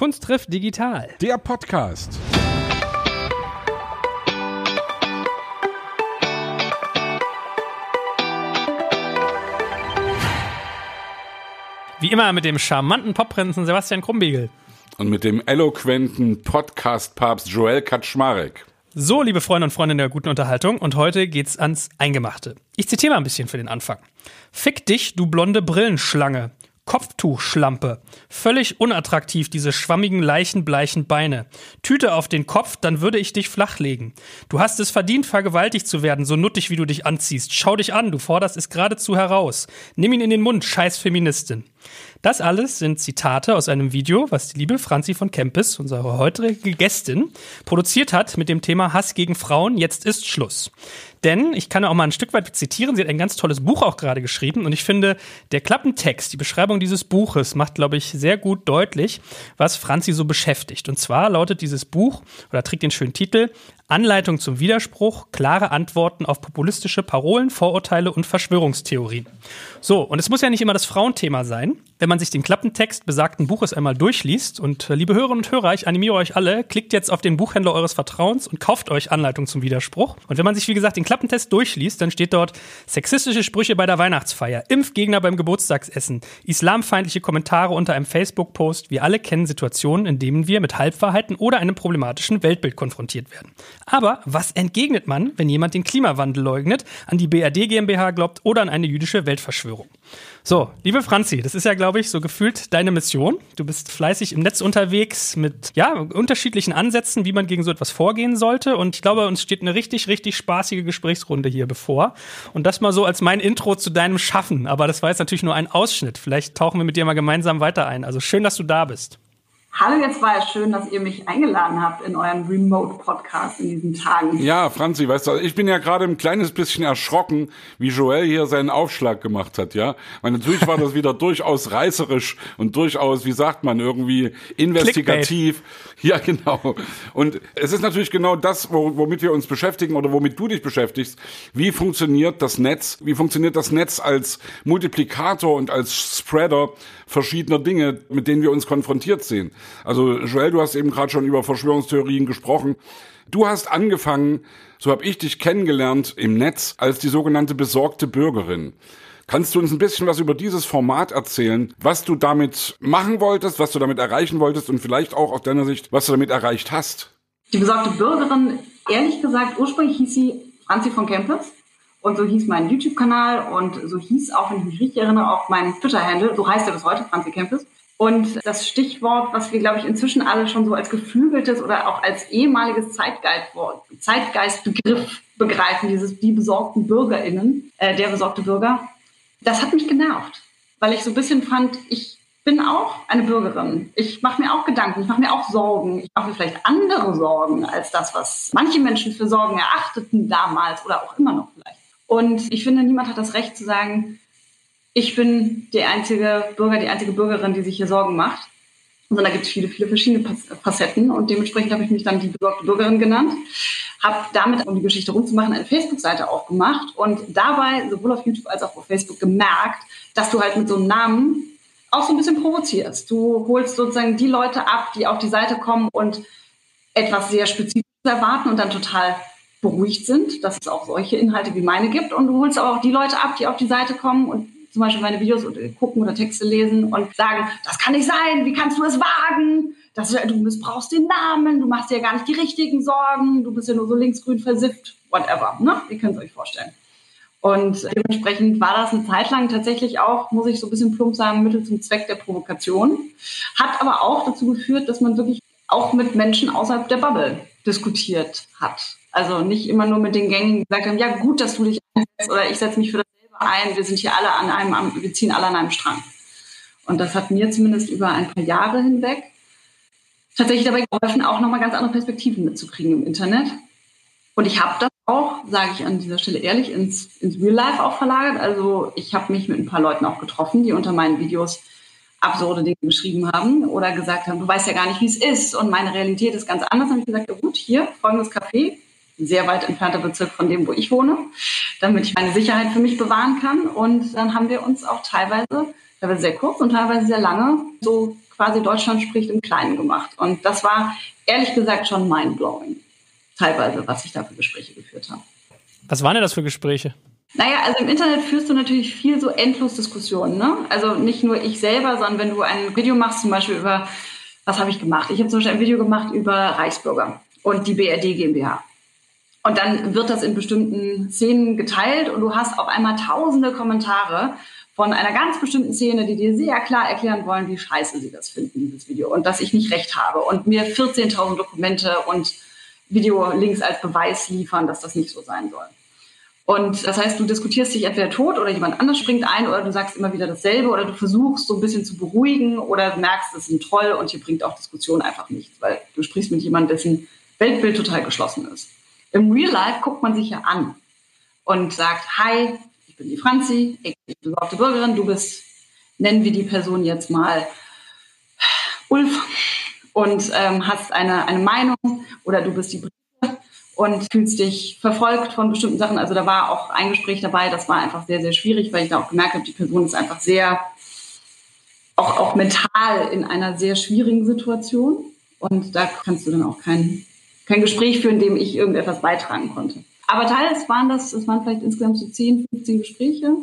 Kunst trifft digital. Der Podcast. Wie immer mit dem charmanten Popprinzen Sebastian Krumbiegel. Und mit dem eloquenten Podcast-Papst Joel Kaczmarek. So, liebe Freunde und Freunde der guten Unterhaltung, und heute geht's ans Eingemachte. Ich zitiere mal ein bisschen für den Anfang. Fick dich, du blonde Brillenschlange. Kopftuchschlampe. Völlig unattraktiv, diese schwammigen, leichenbleichen Beine. Tüte auf den Kopf, dann würde ich dich flachlegen. Du hast es verdient, vergewaltigt zu werden, so nuttig wie du dich anziehst. Schau dich an, du forderst es geradezu heraus. Nimm ihn in den Mund, scheiß Feministin. Das alles sind Zitate aus einem Video, was die liebe Franzi von Kempis, unsere heutige Gästin, produziert hat mit dem Thema Hass gegen Frauen. Jetzt ist Schluss. Denn ich kann auch mal ein Stück weit zitieren. Sie hat ein ganz tolles Buch auch gerade geschrieben und ich finde, der Klappentext, die Beschreibung dieses Buches macht, glaube ich, sehr gut deutlich, was Franzi so beschäftigt. Und zwar lautet dieses Buch oder trägt den schönen Titel Anleitung zum Widerspruch, klare Antworten auf populistische Parolen, Vorurteile und Verschwörungstheorien. So, und es muss ja nicht immer das Frauenthema sein. Wenn man sich den Klappentext besagten Buches einmal durchliest und äh, liebe Hörerinnen und Hörer, ich animiere euch alle, klickt jetzt auf den Buchhändler eures Vertrauens und kauft euch Anleitung zum Widerspruch. Und wenn man sich, wie gesagt, den Klappentest durchliest, dann steht dort sexistische Sprüche bei der Weihnachtsfeier, Impfgegner beim Geburtstagsessen, islamfeindliche Kommentare unter einem Facebook-Post. Wir alle kennen Situationen, in denen wir mit Halbwahrheiten oder einem problematischen Weltbild konfrontiert werden. Aber was entgegnet man, wenn jemand den Klimawandel leugnet, an die BRD GmbH glaubt oder an eine jüdische Weltverschwörung? So, liebe Franzi, das ist ja, glaube ich, so gefühlt deine Mission. Du bist fleißig im Netz unterwegs mit, ja, unterschiedlichen Ansätzen, wie man gegen so etwas vorgehen sollte. Und ich glaube, uns steht eine richtig, richtig spaßige Gesprächsrunde hier bevor. Und das mal so als mein Intro zu deinem Schaffen. Aber das war jetzt natürlich nur ein Ausschnitt. Vielleicht tauchen wir mit dir mal gemeinsam weiter ein. Also schön, dass du da bist. Hallo, jetzt war es schön, dass ihr mich eingeladen habt in euren Remote-Podcast in diesen Tagen. Ja, Franzi, weißt du, ich bin ja gerade ein kleines bisschen erschrocken, wie Joel hier seinen Aufschlag gemacht hat, ja. Weil natürlich war das wieder durchaus reißerisch und durchaus, wie sagt man, irgendwie investigativ. Clickbait. Ja, genau. Und es ist natürlich genau das, womit wir uns beschäftigen oder womit du dich beschäftigst. Wie funktioniert das Netz? Wie funktioniert das Netz als Multiplikator und als Spreader verschiedener Dinge, mit denen wir uns konfrontiert sehen? Also Joel, du hast eben gerade schon über Verschwörungstheorien gesprochen. Du hast angefangen, so habe ich dich kennengelernt im Netz, als die sogenannte besorgte Bürgerin. Kannst du uns ein bisschen was über dieses Format erzählen, was du damit machen wolltest, was du damit erreichen wolltest und vielleicht auch aus deiner Sicht, was du damit erreicht hast? Die besorgte Bürgerin, ehrlich gesagt, ursprünglich hieß sie Franzi von Campus. Und so hieß mein YouTube-Kanal und so hieß auch, wenn ich mich richtig erinnere, auch mein Twitter-Handle. So heißt er bis heute, Franzi Campus. Und das Stichwort, was wir, glaube ich, inzwischen alle schon so als geflügeltes oder auch als ehemaliges Zeitgeistbegriff begreifen, dieses die besorgten BürgerInnen, äh, der besorgte Bürger, das hat mich genervt, weil ich so ein bisschen fand, ich bin auch eine Bürgerin. Ich mache mir auch Gedanken, ich mache mir auch Sorgen. Ich mache mir vielleicht andere Sorgen als das, was manche Menschen für Sorgen erachteten damals oder auch immer noch vielleicht. Und ich finde, niemand hat das Recht zu sagen, ich bin der einzige Bürger, die einzige Bürgerin, die sich hier Sorgen macht. Und da gibt es viele, viele verschiedene Facetten und dementsprechend habe ich mich dann die besorgte Bürgerin genannt, habe damit, um die Geschichte rumzumachen, eine Facebook-Seite aufgemacht und dabei sowohl auf YouTube als auch auf Facebook gemerkt, dass du halt mit so einem Namen auch so ein bisschen provozierst. Du holst sozusagen die Leute ab, die auf die Seite kommen und etwas sehr Spezifisches erwarten und dann total beruhigt sind, dass es auch solche Inhalte wie meine gibt. Und du holst aber auch die Leute ab, die auf die Seite kommen und zum Beispiel meine Videos gucken oder Texte lesen und sagen, das kann nicht sein, wie kannst du es wagen? Das, du missbrauchst den Namen, du machst dir ja gar nicht die richtigen Sorgen, du bist ja nur so linksgrün versifft, whatever. Ne? Ihr könnt es euch vorstellen. Und dementsprechend war das eine Zeit lang tatsächlich auch, muss ich so ein bisschen plump sagen, Mittel zum Zweck der Provokation. Hat aber auch dazu geführt, dass man wirklich auch mit Menschen außerhalb der Bubble diskutiert hat. Also nicht immer nur mit den Gängigen gesagt haben, ja gut, dass du dich einsetzt oder ich setze mich für das ein, wir sind hier alle an einem, wir ziehen alle an einem Strang. Und das hat mir zumindest über ein paar Jahre hinweg tatsächlich dabei geholfen, auch nochmal ganz andere Perspektiven mitzukriegen im Internet. Und ich habe das auch, sage ich an dieser Stelle ehrlich, ins, ins Real Life auch verlagert. Also ich habe mich mit ein paar Leuten auch getroffen, die unter meinen Videos absurde Dinge geschrieben haben oder gesagt haben, du weißt ja gar nicht, wie es ist und meine Realität ist ganz anders. Habe ich gesagt, ja gut, hier, folgendes Café, sehr weit entfernter Bezirk von dem, wo ich wohne, damit ich meine Sicherheit für mich bewahren kann. Und dann haben wir uns auch teilweise, teilweise sehr kurz und teilweise sehr lange, so quasi Deutschland spricht im Kleinen gemacht. Und das war ehrlich gesagt schon mindblowing, teilweise, was ich da für Gespräche geführt habe. Was waren denn das für Gespräche? Naja, also im Internet führst du natürlich viel so endlos Diskussionen. Ne? Also nicht nur ich selber, sondern wenn du ein Video machst, zum Beispiel über, was habe ich gemacht? Ich habe zum Beispiel ein Video gemacht über Reichsbürger und die BRD GmbH. Und dann wird das in bestimmten Szenen geteilt und du hast auf einmal tausende Kommentare von einer ganz bestimmten Szene, die dir sehr klar erklären wollen, wie scheiße sie das finden, dieses Video, und dass ich nicht recht habe und mir 14.000 Dokumente und Videolinks als Beweis liefern, dass das nicht so sein soll. Und das heißt, du diskutierst dich entweder tot oder jemand anders springt ein oder du sagst immer wieder dasselbe oder du versuchst so ein bisschen zu beruhigen oder merkst, das ist ein Troll und hier bringt auch Diskussion einfach nichts, weil du sprichst mit jemandem, dessen Weltbild total geschlossen ist. Im Real Life guckt man sich ja an und sagt, hi, ich bin die Franzi, ich bin besorgte Bürgerin, du bist, nennen wir die Person jetzt mal Ulf und ähm, hast eine, eine Meinung oder du bist die Brigitte und fühlst dich verfolgt von bestimmten Sachen. Also da war auch ein Gespräch dabei, das war einfach sehr, sehr schwierig, weil ich da auch gemerkt habe, die Person ist einfach sehr, auch, auch mental in einer sehr schwierigen Situation. Und da kannst du dann auch kein, kein Gespräch führen, dem ich irgendetwas beitragen konnte. Aber teils waren das, es waren vielleicht insgesamt so 10, 15 Gespräche.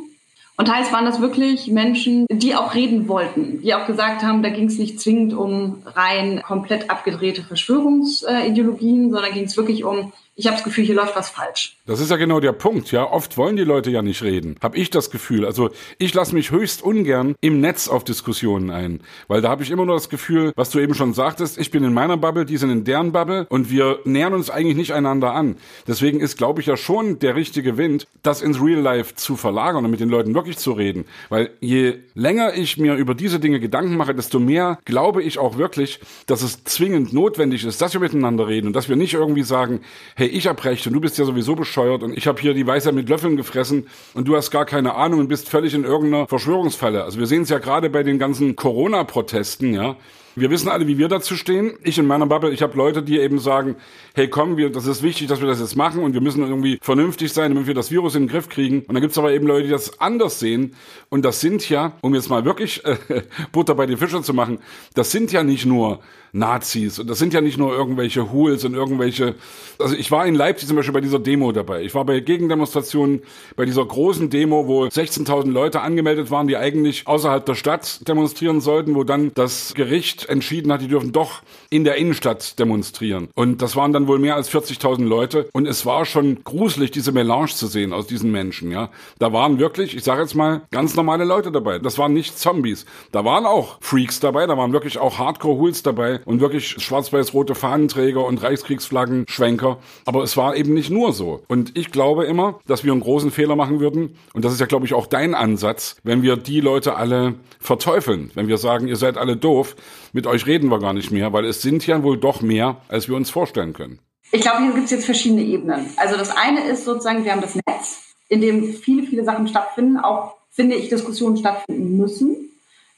Und teils waren das wirklich Menschen, die auch reden wollten, die auch gesagt haben, da ging es nicht zwingend um rein komplett abgedrehte Verschwörungsideologien, sondern ging es wirklich um ich habe das Gefühl, hier läuft was falsch. Das ist ja genau der Punkt, ja. Oft wollen die Leute ja nicht reden. Hab ich das Gefühl. Also ich lasse mich höchst ungern im Netz auf Diskussionen ein. Weil da habe ich immer nur das Gefühl, was du eben schon sagtest, ich bin in meiner Bubble, die sind in deren Bubble und wir nähern uns eigentlich nicht einander an. Deswegen ist, glaube ich, ja schon der richtige Wind, das ins Real Life zu verlagern und mit den Leuten wirklich zu reden. Weil je länger ich mir über diese Dinge Gedanken mache, desto mehr glaube ich auch wirklich, dass es zwingend notwendig ist, dass wir miteinander reden und dass wir nicht irgendwie sagen, hey, hey, ich hab recht und du bist ja sowieso bescheuert und ich habe hier die Weisheit mit Löffeln gefressen und du hast gar keine Ahnung und bist völlig in irgendeiner Verschwörungsfalle. Also wir sehen es ja gerade bei den ganzen Corona-Protesten, ja. Wir wissen alle, wie wir dazu stehen. Ich in meiner Bubble, ich habe Leute, die eben sagen, hey komm, wir, das ist wichtig, dass wir das jetzt machen und wir müssen irgendwie vernünftig sein, damit wir das Virus in den Griff kriegen. Und dann gibt's aber eben Leute, die das anders sehen. Und das sind ja, um jetzt mal wirklich äh, Butter bei den Fischer zu machen, das sind ja nicht nur Nazis und das sind ja nicht nur irgendwelche Hools und irgendwelche. Also ich war in Leipzig zum Beispiel bei dieser Demo dabei. Ich war bei Gegendemonstrationen, bei dieser großen Demo, wo 16.000 Leute angemeldet waren, die eigentlich außerhalb der Stadt demonstrieren sollten, wo dann das Gericht entschieden hat, die dürfen doch in der Innenstadt demonstrieren. Und das waren dann wohl mehr als 40.000 Leute. Und es war schon gruselig, diese Melange zu sehen aus diesen Menschen. Ja, da waren wirklich, ich sage jetzt mal, ganz normale Leute dabei. Das waren nicht Zombies. Da waren auch Freaks dabei. Da waren wirklich auch Hardcore-Hools dabei und wirklich schwarz-weiß-rote Fahnenträger und Reichskriegsflaggen-Schwenker. Aber es war eben nicht nur so. Und ich glaube immer, dass wir einen großen Fehler machen würden. Und das ist ja, glaube ich, auch dein Ansatz, wenn wir die Leute alle verteufeln. Wenn wir sagen, ihr seid alle doof mit euch reden wir gar nicht mehr, weil es sind ja wohl doch mehr, als wir uns vorstellen können. Ich glaube, hier gibt es jetzt verschiedene Ebenen. Also das eine ist sozusagen, wir haben das Netz, in dem viele, viele Sachen stattfinden, auch finde ich, Diskussionen stattfinden müssen.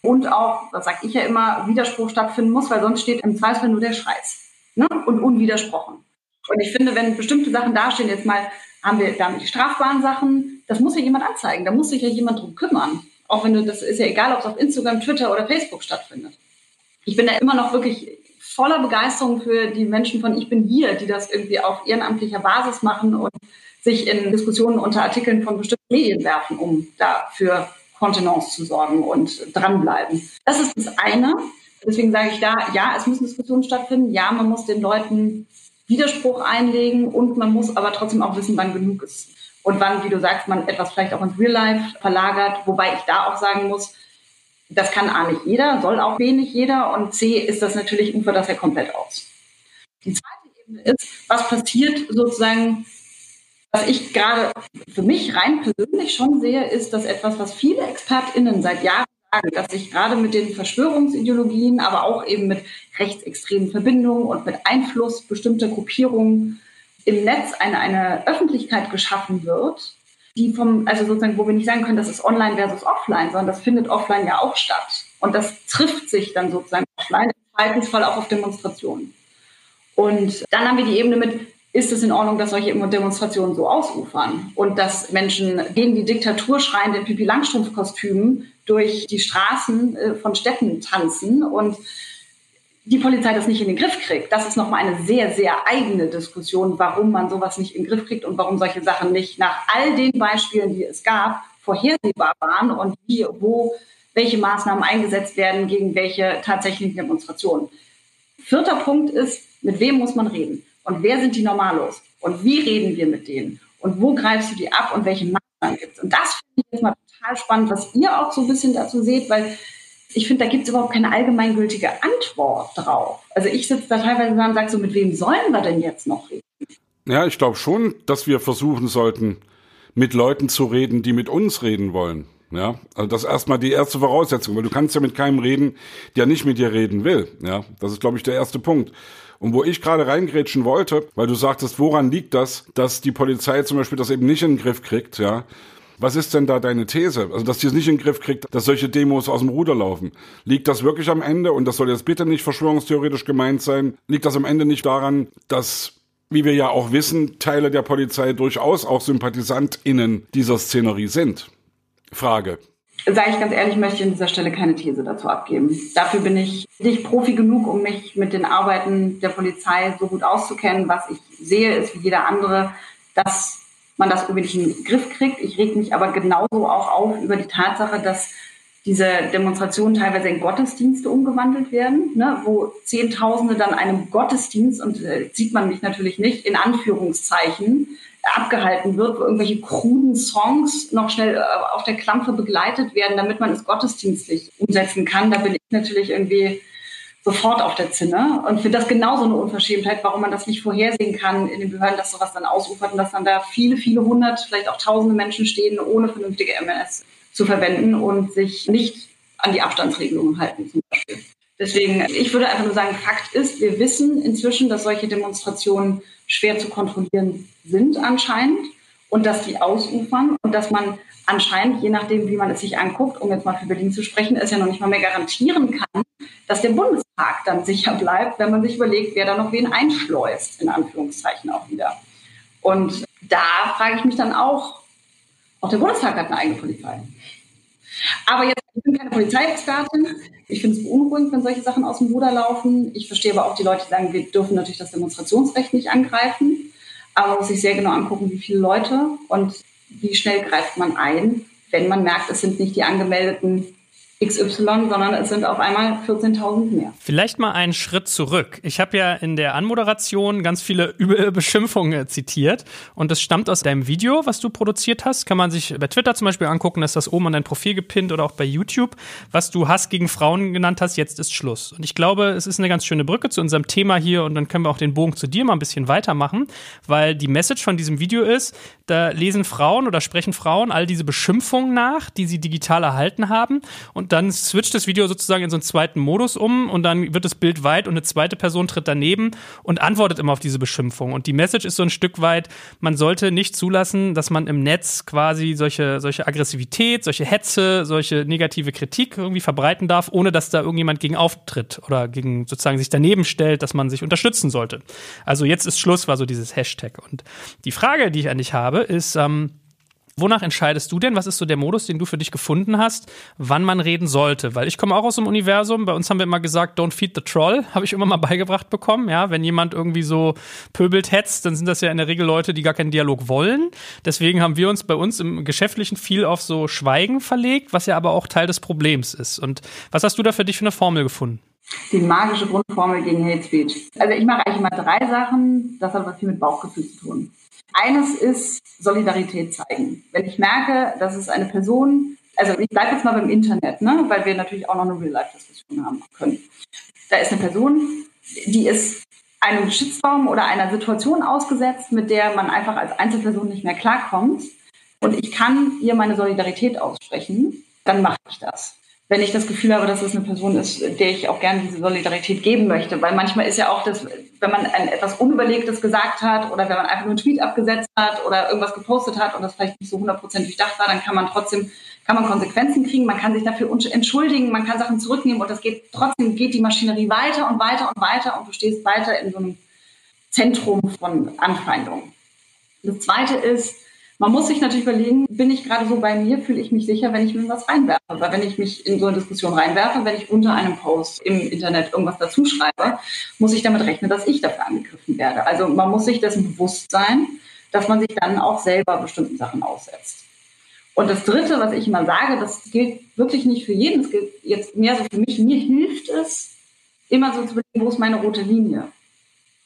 Und auch, das sage ich ja immer, Widerspruch stattfinden muss, weil sonst steht im Zweifel nur der Scheiß. Ne? Und unwidersprochen. Und ich finde, wenn bestimmte Sachen dastehen, jetzt mal haben wir damit die strafbaren Sachen, das muss ja jemand anzeigen, da muss sich ja jemand drum kümmern. Auch wenn du, das ist ja egal, ob es auf Instagram, Twitter oder Facebook stattfindet ich bin da immer noch wirklich voller Begeisterung für die Menschen von Ich bin hier, die das irgendwie auf ehrenamtlicher Basis machen und sich in Diskussionen unter Artikeln von bestimmten Medien werfen, um dafür Kontenance zu sorgen und dranbleiben. Das ist das eine. Deswegen sage ich da, ja, es müssen Diskussionen stattfinden. Ja, man muss den Leuten Widerspruch einlegen und man muss aber trotzdem auch wissen, wann genug ist. Und wann, wie du sagst, man etwas vielleicht auch ins Real Life verlagert. Wobei ich da auch sagen muss, das kann A nicht jeder, soll auch B nicht jeder und C ist das natürlich, ufert das ja komplett aus. Die zweite Ebene ist, was passiert sozusagen, was ich gerade für mich rein persönlich schon sehe, ist, dass etwas, was viele ExpertInnen seit Jahren sagen, dass sich gerade mit den Verschwörungsideologien, aber auch eben mit rechtsextremen Verbindungen und mit Einfluss bestimmter Gruppierungen im Netz eine, eine Öffentlichkeit geschaffen wird, die vom, also sozusagen, wo wir nicht sagen können, das ist online versus offline, sondern das findet offline ja auch statt. Und das trifft sich dann sozusagen offline, im Zweifelsfall auch auf Demonstrationen. Und dann haben wir die Ebene mit, ist es in Ordnung, dass solche Demonstrationen so ausufern und dass Menschen gegen die Diktatur schreiend in Pipi Langstrumpf-Kostümen durch die Straßen äh, von Städten tanzen und die Polizei das nicht in den Griff kriegt. Das ist nochmal eine sehr, sehr eigene Diskussion, warum man sowas nicht in den Griff kriegt und warum solche Sachen nicht nach all den Beispielen, die es gab, vorhersehbar waren und wie, wo, welche Maßnahmen eingesetzt werden gegen welche tatsächlichen Demonstrationen. Vierter Punkt ist, mit wem muss man reden? Und wer sind die Normalos? Und wie reden wir mit denen? Und wo greifst du die ab und welche Maßnahmen gibt es? Und das finde ich jetzt mal total spannend, was ihr auch so ein bisschen dazu seht, weil ich finde, da gibt es überhaupt keine allgemeingültige Antwort drauf. Also ich sitze da teilweise und sage so, mit wem sollen wir denn jetzt noch reden? Ja, ich glaube schon, dass wir versuchen sollten, mit Leuten zu reden, die mit uns reden wollen. Ja, also das ist erstmal die erste Voraussetzung, weil du kannst ja mit keinem reden, der nicht mit dir reden will. Ja, das ist, glaube ich, der erste Punkt. Und wo ich gerade reingrätschen wollte, weil du sagtest, woran liegt das, dass die Polizei zum Beispiel das eben nicht in den Griff kriegt, ja? Was ist denn da deine These? Also, dass die es nicht in den Griff kriegt, dass solche Demos aus dem Ruder laufen. Liegt das wirklich am Ende, und das soll jetzt bitte nicht verschwörungstheoretisch gemeint sein, liegt das am Ende nicht daran, dass wie wir ja auch wissen, Teile der Polizei durchaus auch SympathisantInnen dieser Szenerie sind. Frage sage ich ganz ehrlich, möchte ich an dieser Stelle keine These dazu abgeben. Dafür bin ich nicht Profi genug, um mich mit den Arbeiten der Polizei so gut auszukennen. Was ich sehe, ist wie jeder andere, dass man das irgendwie nicht in den Griff kriegt. Ich reg mich aber genauso auch auf über die Tatsache, dass diese Demonstrationen teilweise in Gottesdienste umgewandelt werden, ne, wo Zehntausende dann einem Gottesdienst, und äh, sieht man mich natürlich nicht, in Anführungszeichen, abgehalten wird, wo irgendwelche kruden Songs noch schnell äh, auf der Klampe begleitet werden, damit man es gottesdienstlich umsetzen kann. Da bin ich natürlich irgendwie sofort auf der Zinne und finde das genauso eine Unverschämtheit, warum man das nicht vorhersehen kann in den Behörden, dass sowas dann ausufert und dass dann da viele, viele hundert, vielleicht auch tausende Menschen stehen, ohne vernünftige MS zu verwenden und sich nicht an die Abstandsregelungen halten zum Beispiel. Deswegen, ich würde einfach nur sagen, Fakt ist, wir wissen inzwischen, dass solche Demonstrationen schwer zu kontrollieren sind anscheinend und dass die ausufern und dass man anscheinend, je nachdem, wie man es sich anguckt, um jetzt mal für Berlin zu sprechen, es ja noch nicht mal mehr garantieren kann, dass der Bundestag dann sicher bleibt, wenn man sich überlegt, wer da noch wen einschleust, in Anführungszeichen auch wieder. Und da frage ich mich dann auch, auch der Bundestag hat eine eigene Polizei. Aber jetzt, ich bin keine Polizeiexpertin. Ich finde es beunruhigend, wenn solche Sachen aus dem Ruder laufen. Ich verstehe aber auch die Leute, die sagen, wir dürfen natürlich das Demonstrationsrecht nicht angreifen. Aber man muss sich sehr genau angucken, wie viele Leute und wie schnell greift man ein, wenn man merkt, es sind nicht die angemeldeten XY, sondern es sind auf einmal 14.000 mehr. Vielleicht mal einen Schritt zurück. Ich habe ja in der Anmoderation ganz viele üble Beschimpfungen zitiert und das stammt aus deinem Video, was du produziert hast. Kann man sich bei Twitter zum Beispiel angucken, dass das oben an dein Profil gepinnt oder auch bei YouTube, was du Hass gegen Frauen genannt hast, jetzt ist Schluss. Und ich glaube, es ist eine ganz schöne Brücke zu unserem Thema hier und dann können wir auch den Bogen zu dir mal ein bisschen weitermachen, weil die Message von diesem Video ist, da lesen Frauen oder sprechen Frauen all diese Beschimpfungen nach, die sie digital erhalten haben und dann switcht das Video sozusagen in so einen zweiten Modus um und dann wird das Bild weit und eine zweite Person tritt daneben und antwortet immer auf diese Beschimpfung. Und die Message ist so ein Stück weit, man sollte nicht zulassen, dass man im Netz quasi solche, solche Aggressivität, solche Hetze, solche negative Kritik irgendwie verbreiten darf, ohne dass da irgendjemand gegen auftritt oder gegen sozusagen sich daneben stellt, dass man sich unterstützen sollte. Also jetzt ist Schluss, war so dieses Hashtag. Und die Frage, die ich an dich habe, ist, ähm, Wonach entscheidest du denn? Was ist so der Modus, den du für dich gefunden hast, wann man reden sollte? Weil ich komme auch aus dem Universum. Bei uns haben wir immer gesagt, don't feed the troll, habe ich immer mal beigebracht bekommen. Ja, wenn jemand irgendwie so pöbelt hetzt, dann sind das ja in der Regel Leute, die gar keinen Dialog wollen. Deswegen haben wir uns bei uns im Geschäftlichen viel auf so Schweigen verlegt, was ja aber auch Teil des Problems ist. Und was hast du da für dich für eine Formel gefunden? Die magische Grundformel gegen Hate Speech. Also ich mache eigentlich immer drei Sachen. Das hat was viel mit Bauchgefühl zu tun. Eines ist Solidarität zeigen. Wenn ich merke, dass es eine Person, also ich bleibe jetzt mal beim Internet, ne, weil wir natürlich auch noch eine Real-Life-Diskussion haben können. Da ist eine Person, die ist einem Shitstorm oder einer Situation ausgesetzt, mit der man einfach als Einzelperson nicht mehr klarkommt. Und ich kann ihr meine Solidarität aussprechen, dann mache ich das wenn ich das Gefühl habe, dass es eine Person ist, der ich auch gerne diese Solidarität geben möchte. Weil manchmal ist ja auch das, wenn man ein etwas Unüberlegtes gesagt hat oder wenn man einfach nur einen Tweet abgesetzt hat oder irgendwas gepostet hat und das vielleicht nicht so 100% durchdacht war, dann kann man trotzdem, kann man Konsequenzen kriegen, man kann sich dafür entschuldigen, man kann Sachen zurücknehmen und das geht, trotzdem geht die Maschinerie weiter und weiter und weiter und du stehst weiter in so einem Zentrum von Anfeindung. Das zweite ist, Man muss sich natürlich überlegen, bin ich gerade so bei mir, fühle ich mich sicher, wenn ich mir was reinwerfe. Weil wenn ich mich in so eine Diskussion reinwerfe, wenn ich unter einem Post im Internet irgendwas dazu schreibe, muss ich damit rechnen, dass ich dafür angegriffen werde. Also man muss sich dessen bewusst sein, dass man sich dann auch selber bestimmten Sachen aussetzt. Und das Dritte, was ich immer sage, das gilt wirklich nicht für jeden, es gilt jetzt mehr so für mich, mir hilft es, immer so zu überlegen, wo ist meine rote Linie?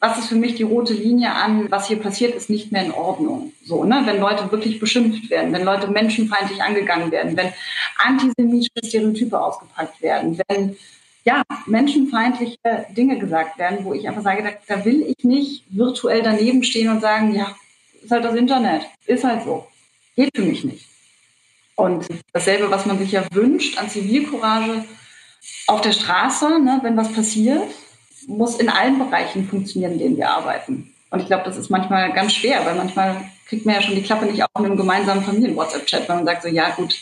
Was ist für mich die rote Linie an, was hier passiert, ist nicht mehr in Ordnung. So, ne? Wenn Leute wirklich beschimpft werden, wenn Leute menschenfeindlich angegangen werden, wenn antisemitische Stereotype ausgepackt werden, wenn ja, menschenfeindliche Dinge gesagt werden, wo ich einfach sage, da, da will ich nicht virtuell daneben stehen und sagen, ja, ist halt das Internet, ist halt so. Geht für mich nicht. Und dasselbe, was man sich ja wünscht an Zivilcourage auf der Straße, ne, wenn was passiert, muss in allen Bereichen funktionieren, in denen wir arbeiten. Und ich glaube, das ist manchmal ganz schwer, weil manchmal kriegt man ja schon die Klappe nicht auf in einem gemeinsamen Familien-WhatsApp-Chat, weil man sagt so, ja gut,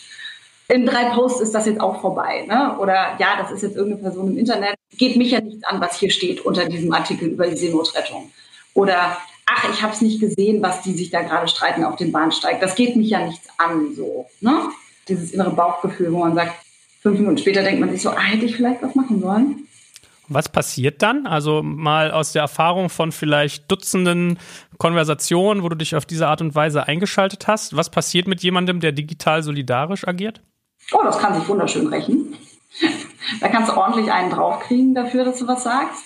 in drei Posts ist das jetzt auch vorbei. Ne? Oder ja, das ist jetzt irgendeine Person im Internet. Geht mich ja nichts an, was hier steht unter diesem Artikel über die Seenotrettung. Oder ach, ich habe es nicht gesehen, was die sich da gerade streiten auf dem Bahnsteig. Das geht mich ja nichts an, so. Ne? Dieses innere Bauchgefühl, wo man sagt, fünf Minuten später denkt man sich so, ah, hätte ich vielleicht was machen sollen? Was passiert dann? Also mal aus der Erfahrung von vielleicht Dutzenden Konversationen, wo du dich auf diese Art und Weise eingeschaltet hast. Was passiert mit jemandem, der digital solidarisch agiert? Oh, das kann sich wunderschön rächen. da kannst du ordentlich einen draufkriegen dafür, dass du was sagst.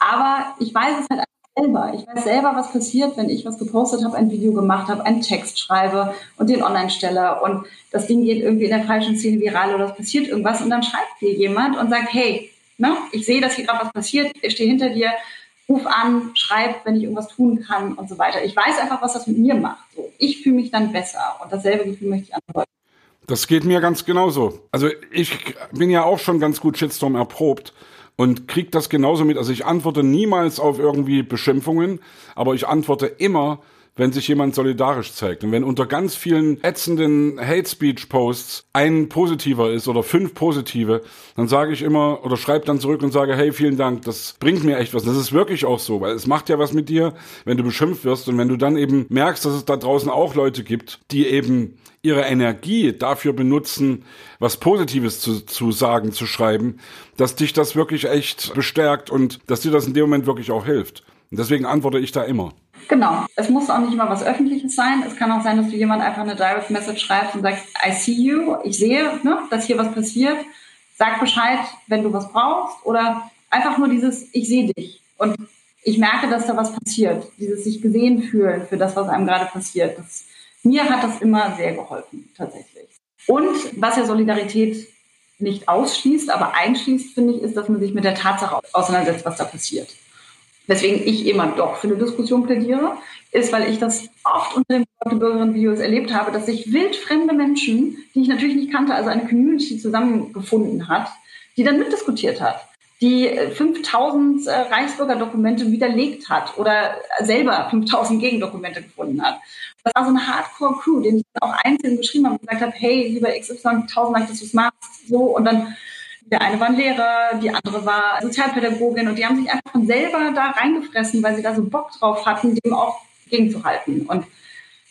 Aber ich weiß es halt selber. Ich weiß selber, was passiert, wenn ich was gepostet habe, ein Video gemacht habe, einen Text schreibe und den online stelle und das Ding geht irgendwie in der falschen Szene viral oder es passiert irgendwas und dann schreibt dir jemand und sagt, hey, ne, ich sehe, dass hier gerade was passiert, ich stehe hinter dir, ruf an, schreib, wenn ich irgendwas tun kann und so weiter. Ich weiß einfach, was das mit mir macht. So, ich fühle mich dann besser und dasselbe Gefühl möchte ich anderen Das geht mir ganz genauso. Also ich bin ja auch schon ganz gut Shitstorm erprobt und krieg das genauso mit. Also ich antworte niemals auf irgendwie Beschimpfungen, aber ich antworte immer wenn sich jemand solidarisch zeigt. Und wenn unter ganz vielen ätzenden Hate Speech Posts ein positiver ist oder fünf positive, dann sage ich immer oder schreibe dann zurück und sage, hey, vielen Dank, das bringt mir echt was. Das ist wirklich auch so, weil es macht ja was mit dir, wenn du beschimpft wirst und wenn du dann eben merkst, dass es da draußen auch Leute gibt, die eben ihre Energie dafür benutzen, was Positives zu, zu sagen, zu schreiben, dass dich das wirklich echt bestärkt und dass dir das in dem Moment wirklich auch hilft. Und deswegen antworte ich da immer. Genau. Es muss auch nicht immer was Öffentliches sein. Es kann auch sein, dass du jemand einfach eine Direct Message schreibst und sagst, I see you, ich sehe, ne, dass hier was passiert. Sag Bescheid, wenn du was brauchst. Oder einfach nur dieses, ich sehe dich. Und ich merke, dass da was passiert. Dieses sich gesehen fühlen für das, was einem gerade passiert. Das, mir hat das immer sehr geholfen, tatsächlich. Und was ja Solidarität nicht ausschließt, aber einschließt, finde ich, ist, dass man sich mit der Tatsache auseinandersetzt, was da passiert weswegen ich immer doch für eine Diskussion plädiere, ist, weil ich das oft unter den Bürgerinnen-Videos erlebt habe, dass sich wildfremde Menschen, die ich natürlich nicht kannte, also eine Community zusammengefunden hat, die dann mitdiskutiert hat, die 5000 äh, Reichsbürgerdokumente widerlegt hat oder selber 5000 Gegendokumente gefunden hat. Das war so eine Hardcore-Crew, den ich auch einzeln geschrieben habe und gesagt habe, hey, lieber XY, tausend Dank, dass du es machst, so, und dann der eine war ein Lehrer, die andere war Sozialpädagogin und die haben sich einfach von selber da reingefressen, weil sie da so Bock drauf hatten, dem auch gegenzuhalten. Und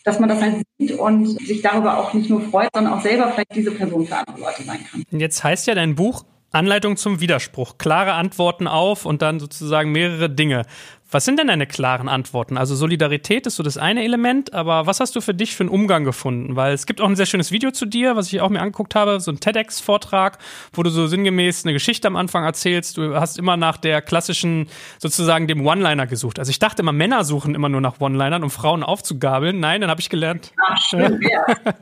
dass man das halt sieht und sich darüber auch nicht nur freut, sondern auch selber vielleicht diese Person für andere Leute sein kann. Jetzt heißt ja dein Buch Anleitung zum Widerspruch. Klare Antworten auf und dann sozusagen mehrere Dinge. Was sind denn deine klaren Antworten? Also Solidarität ist so das eine Element, aber was hast du für dich für einen Umgang gefunden? Weil es gibt auch ein sehr schönes Video zu dir, was ich auch mir angeguckt habe, so ein TEDx-Vortrag, wo du so sinngemäß eine Geschichte am Anfang erzählst. Du hast immer nach der klassischen, sozusagen dem One-Liner gesucht. Also ich dachte immer, Männer suchen immer nur nach One-Linern, um Frauen aufzugabeln. Nein, dann habe ich gelernt. Ach, schön, ja.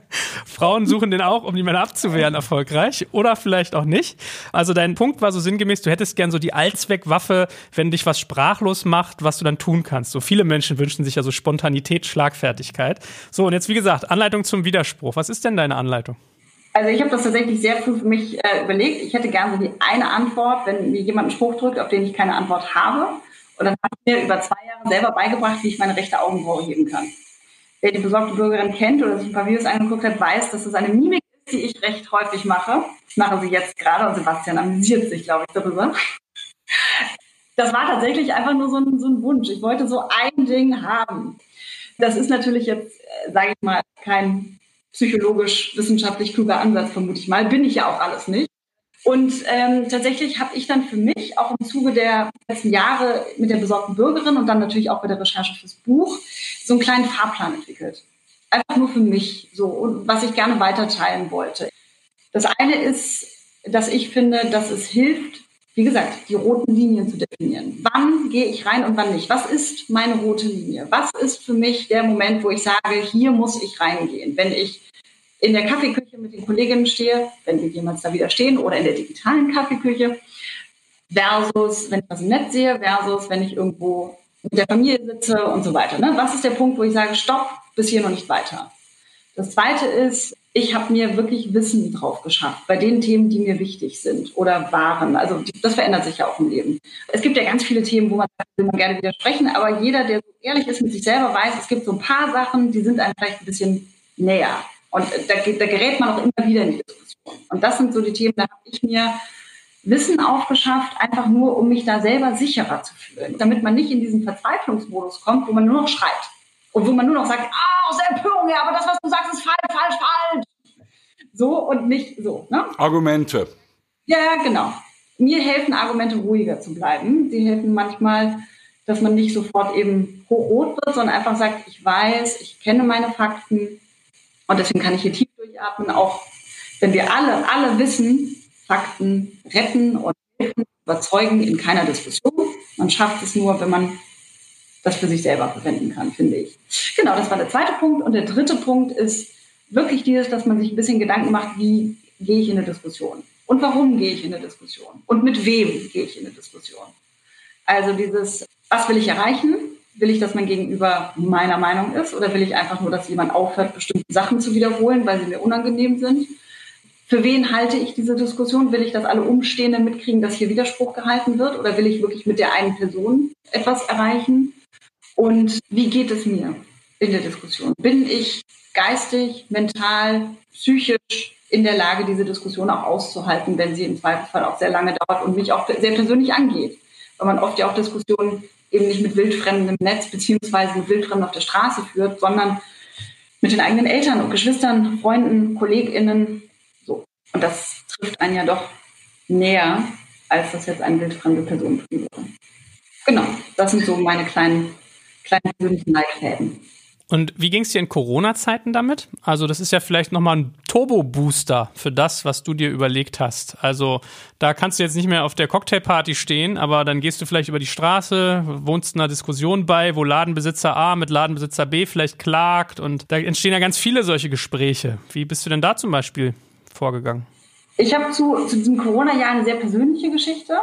Frauen suchen den auch, um die Männer abzuwehren, erfolgreich. Oder vielleicht auch nicht. Also dein Punkt war so sinngemäß, du hättest gern so die Allzweckwaffe, wenn dich was sprachlos macht gemacht, was du dann tun kannst. So viele Menschen wünschen sich ja so Spontanität, Schlagfertigkeit. So, und jetzt wie gesagt, Anleitung zum Widerspruch. Was ist denn deine Anleitung? Also ich habe das tatsächlich sehr früh für mich äh, überlegt. Ich hätte gerne so die eine Antwort, wenn mir jemand einen Spruch drückt, auf den ich keine Antwort habe. Und dann habe ich mir über zwei Jahre selber beigebracht, wie ich meine rechte Augenbraue heben kann. Wer die besorgte Bürgerin kennt oder sich ein paar Videos angeguckt hat, weiß, dass das eine Mimik ist, die ich recht häufig mache. Ich mache sie jetzt gerade und Sebastian amüsiert sich, glaube ich, darüber das war tatsächlich einfach nur so ein, so ein Wunsch. Ich wollte so ein Ding haben. Das ist natürlich jetzt, äh, sage ich mal, kein psychologisch wissenschaftlich kluger Ansatz, vermute ich mal. Bin ich ja auch alles nicht. Und ähm, tatsächlich habe ich dann für mich auch im Zuge der letzten Jahre mit der besorgten Bürgerin und dann natürlich auch bei der Recherche fürs Buch so einen kleinen Fahrplan entwickelt. Einfach nur für mich so und was ich gerne weiterteilen wollte. Das eine ist, dass ich finde, dass es hilft, wie gesagt, die roten Linien zu definieren. Wann gehe ich rein und wann nicht? Was ist meine rote Linie? Was ist für mich der Moment, wo ich sage, hier muss ich reingehen? Wenn ich in der Kaffeeküche mit den Kolleginnen stehe, wenn wir jemals da wieder stehen, oder in der digitalen Kaffeeküche, versus wenn ich was im Netz sehe, versus wenn ich irgendwo mit der Familie sitze und so weiter. Ne? Was ist der Punkt, wo ich sage, stopp, bis hier noch nicht weiter? Das zweite ist, ich habe mir wirklich Wissen drauf geschafft bei den Themen, die mir wichtig sind oder waren. Also das verändert sich ja auch im Leben. Es gibt ja ganz viele Themen, wo man, man gerne widersprechen, aber jeder, der so ehrlich ist mit sich selber, weiß, es gibt so ein paar Sachen, die sind einem vielleicht ein bisschen näher. Und da, da gerät man auch immer wieder in die Diskussion. Und das sind so die Themen, da habe ich mir Wissen aufgeschafft, einfach nur, um mich da selber sicherer zu fühlen, damit man nicht in diesen Verzweiflungsmodus kommt, wo man nur noch schreit und wo man nur noch sagt, ah, aus Empörung, ja, aber das, was du sagst, ist falsch, falsch, falsch. So und nicht so. Ne? Argumente. Ja, genau. Mir helfen Argumente, ruhiger zu bleiben. Die helfen manchmal, dass man nicht sofort eben hochrot wird, sondern einfach sagt, ich weiß, ich kenne meine Fakten und deswegen kann ich hier tief durchatmen, auch wenn wir alle, alle wissen, Fakten retten und helfen, überzeugen in keiner Diskussion. Man schafft es nur, wenn man das für sich selber verwenden kann, finde ich. Genau, das war der zweite Punkt. Und der dritte Punkt ist wirklich dieses, dass man sich ein bisschen Gedanken macht, wie gehe ich in eine Diskussion? Und warum gehe ich in eine Diskussion? Und mit wem gehe ich in eine Diskussion? Also dieses, was will ich erreichen? Will ich, dass mein Gegenüber meiner Meinung ist? Oder will ich einfach nur, dass jemand aufhört, bestimmte Sachen zu wiederholen, weil sie mir unangenehm sind? Für wen halte ich diese Diskussion? Will ich, dass alle Umstehenden mitkriegen, dass hier Widerspruch gehalten wird? Oder will ich wirklich mit der einen Person etwas erreichen? Und wie geht es mir in der Diskussion? Bin ich geistig, mental, psychisch in der Lage, diese Diskussion auch auszuhalten, wenn sie im Zweifelsfall auch sehr lange dauert und mich auch sehr persönlich angeht? Weil man oft ja auch Diskussionen eben nicht mit Wildfremden im Netz beziehungsweise mit Wildfremden auf der Straße führt, sondern mit den eigenen Eltern und Geschwistern, Freunden, KollegInnen. So. Und das trifft einen ja doch näher, als das jetzt eine wildfremde Person tun würde. Genau, das sind so meine kleinen kleinen persönlichen Leitfäden. Und wie ging es dir in Corona-Zeiten damit? Also das ist ja vielleicht nochmal ein Turbo-Booster für das, was du dir überlegt hast. Also da kannst du jetzt nicht mehr auf der Cocktailparty stehen, aber dann gehst du vielleicht über die Straße, wohnst einer Diskussion bei, wo Ladenbesitzer A mit Ladenbesitzer B vielleicht klagt und da entstehen ja ganz viele solche Gespräche. Wie bist du denn da zum Beispiel vorgegangen? Ich habe zu, zu diesem Corona-Jahr eine sehr persönliche Geschichte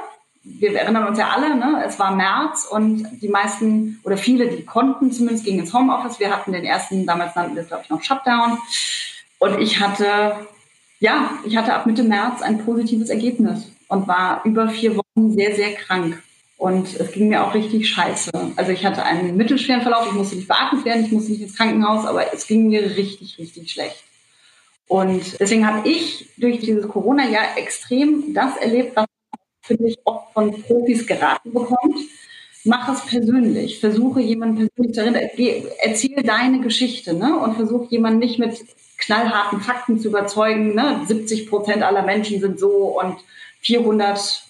wir erinnern uns ja alle, ne? es war März und die meisten oder viele, die konnten zumindest, gingen ins Homeoffice. Wir hatten den ersten, damals nannten wir es, glaube ich, noch Shutdown. Und ich hatte, ja, ich hatte ab Mitte März ein positives Ergebnis und war über vier Wochen sehr, sehr krank. Und es ging mir auch richtig scheiße. Also ich hatte einen mittelschweren Verlauf, ich musste nicht beatmet werden, ich musste nicht ins Krankenhaus, aber es ging mir richtig, richtig schlecht. Und deswegen habe ich durch dieses Corona-Jahr extrem das erlebt, was finde ich, oft von Profis geraten bekommt. Mach es persönlich. Versuche jemanden persönlich zu erinnern. Erzähl deine Geschichte ne? und versuche jemanden nicht mit knallharten Fakten zu überzeugen. Ne? 70 Prozent aller Menschen sind so und 400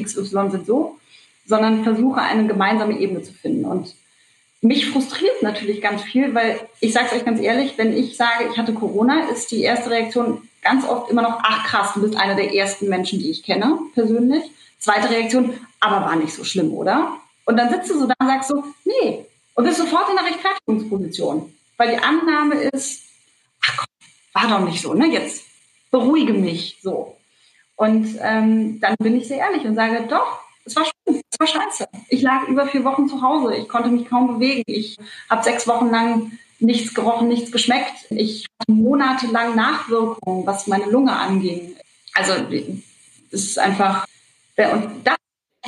XY sind so, sondern versuche eine gemeinsame Ebene zu finden. Und mich frustriert natürlich ganz viel, weil ich sage es euch ganz ehrlich, wenn ich sage, ich hatte Corona, ist die erste Reaktion ganz oft immer noch, ach krass, du bist einer der ersten Menschen, die ich kenne, persönlich. Zweite Reaktion, aber war nicht so schlimm, oder? Und dann sitzt du so da und sagst so, nee. Und bist sofort in der Rechtfertigungsposition. Weil die Annahme ist, ach Gott, war doch nicht so, ne? Jetzt beruhige mich so. Und ähm, dann bin ich sehr ehrlich und sage, doch, es war schlimm, es war scheiße. Ich lag über vier Wochen zu Hause, ich konnte mich kaum bewegen. Ich habe sechs Wochen lang nichts gerochen, nichts geschmeckt. Ich hatte monatelang Nachwirkungen, was meine Lunge anging. Also es ist einfach, und das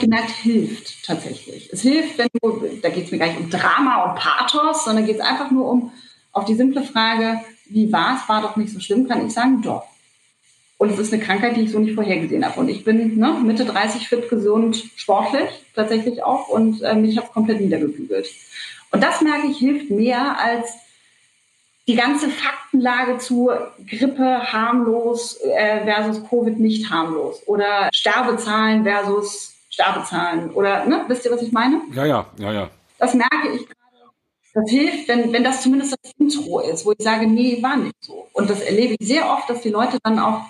gemerkt hilft tatsächlich. Es hilft, wenn du, da geht es mir gar nicht um Drama und Pathos, sondern geht es einfach nur um auf die simple Frage, wie war es, war doch nicht so schlimm, kann ich sagen, doch. Und es ist eine Krankheit, die ich so nicht vorhergesehen habe. Und ich bin ne, Mitte 30 fit, gesund, sportlich tatsächlich auch. Und äh, mich hat es komplett niedergebügelt. Und das merke ich hilft mehr als die ganze Faktenlage zu Grippe harmlos äh, versus Covid nicht harmlos oder Sterbezahlen versus Sterbezahlen oder ne, wisst ihr, was ich meine? Ja, ja, ja, ja. Das merke ich gerade. Das hilft, wenn, wenn das zumindest das Intro ist, wo ich sage, nee, war nicht so. Und das erlebe ich sehr oft, dass die Leute dann auch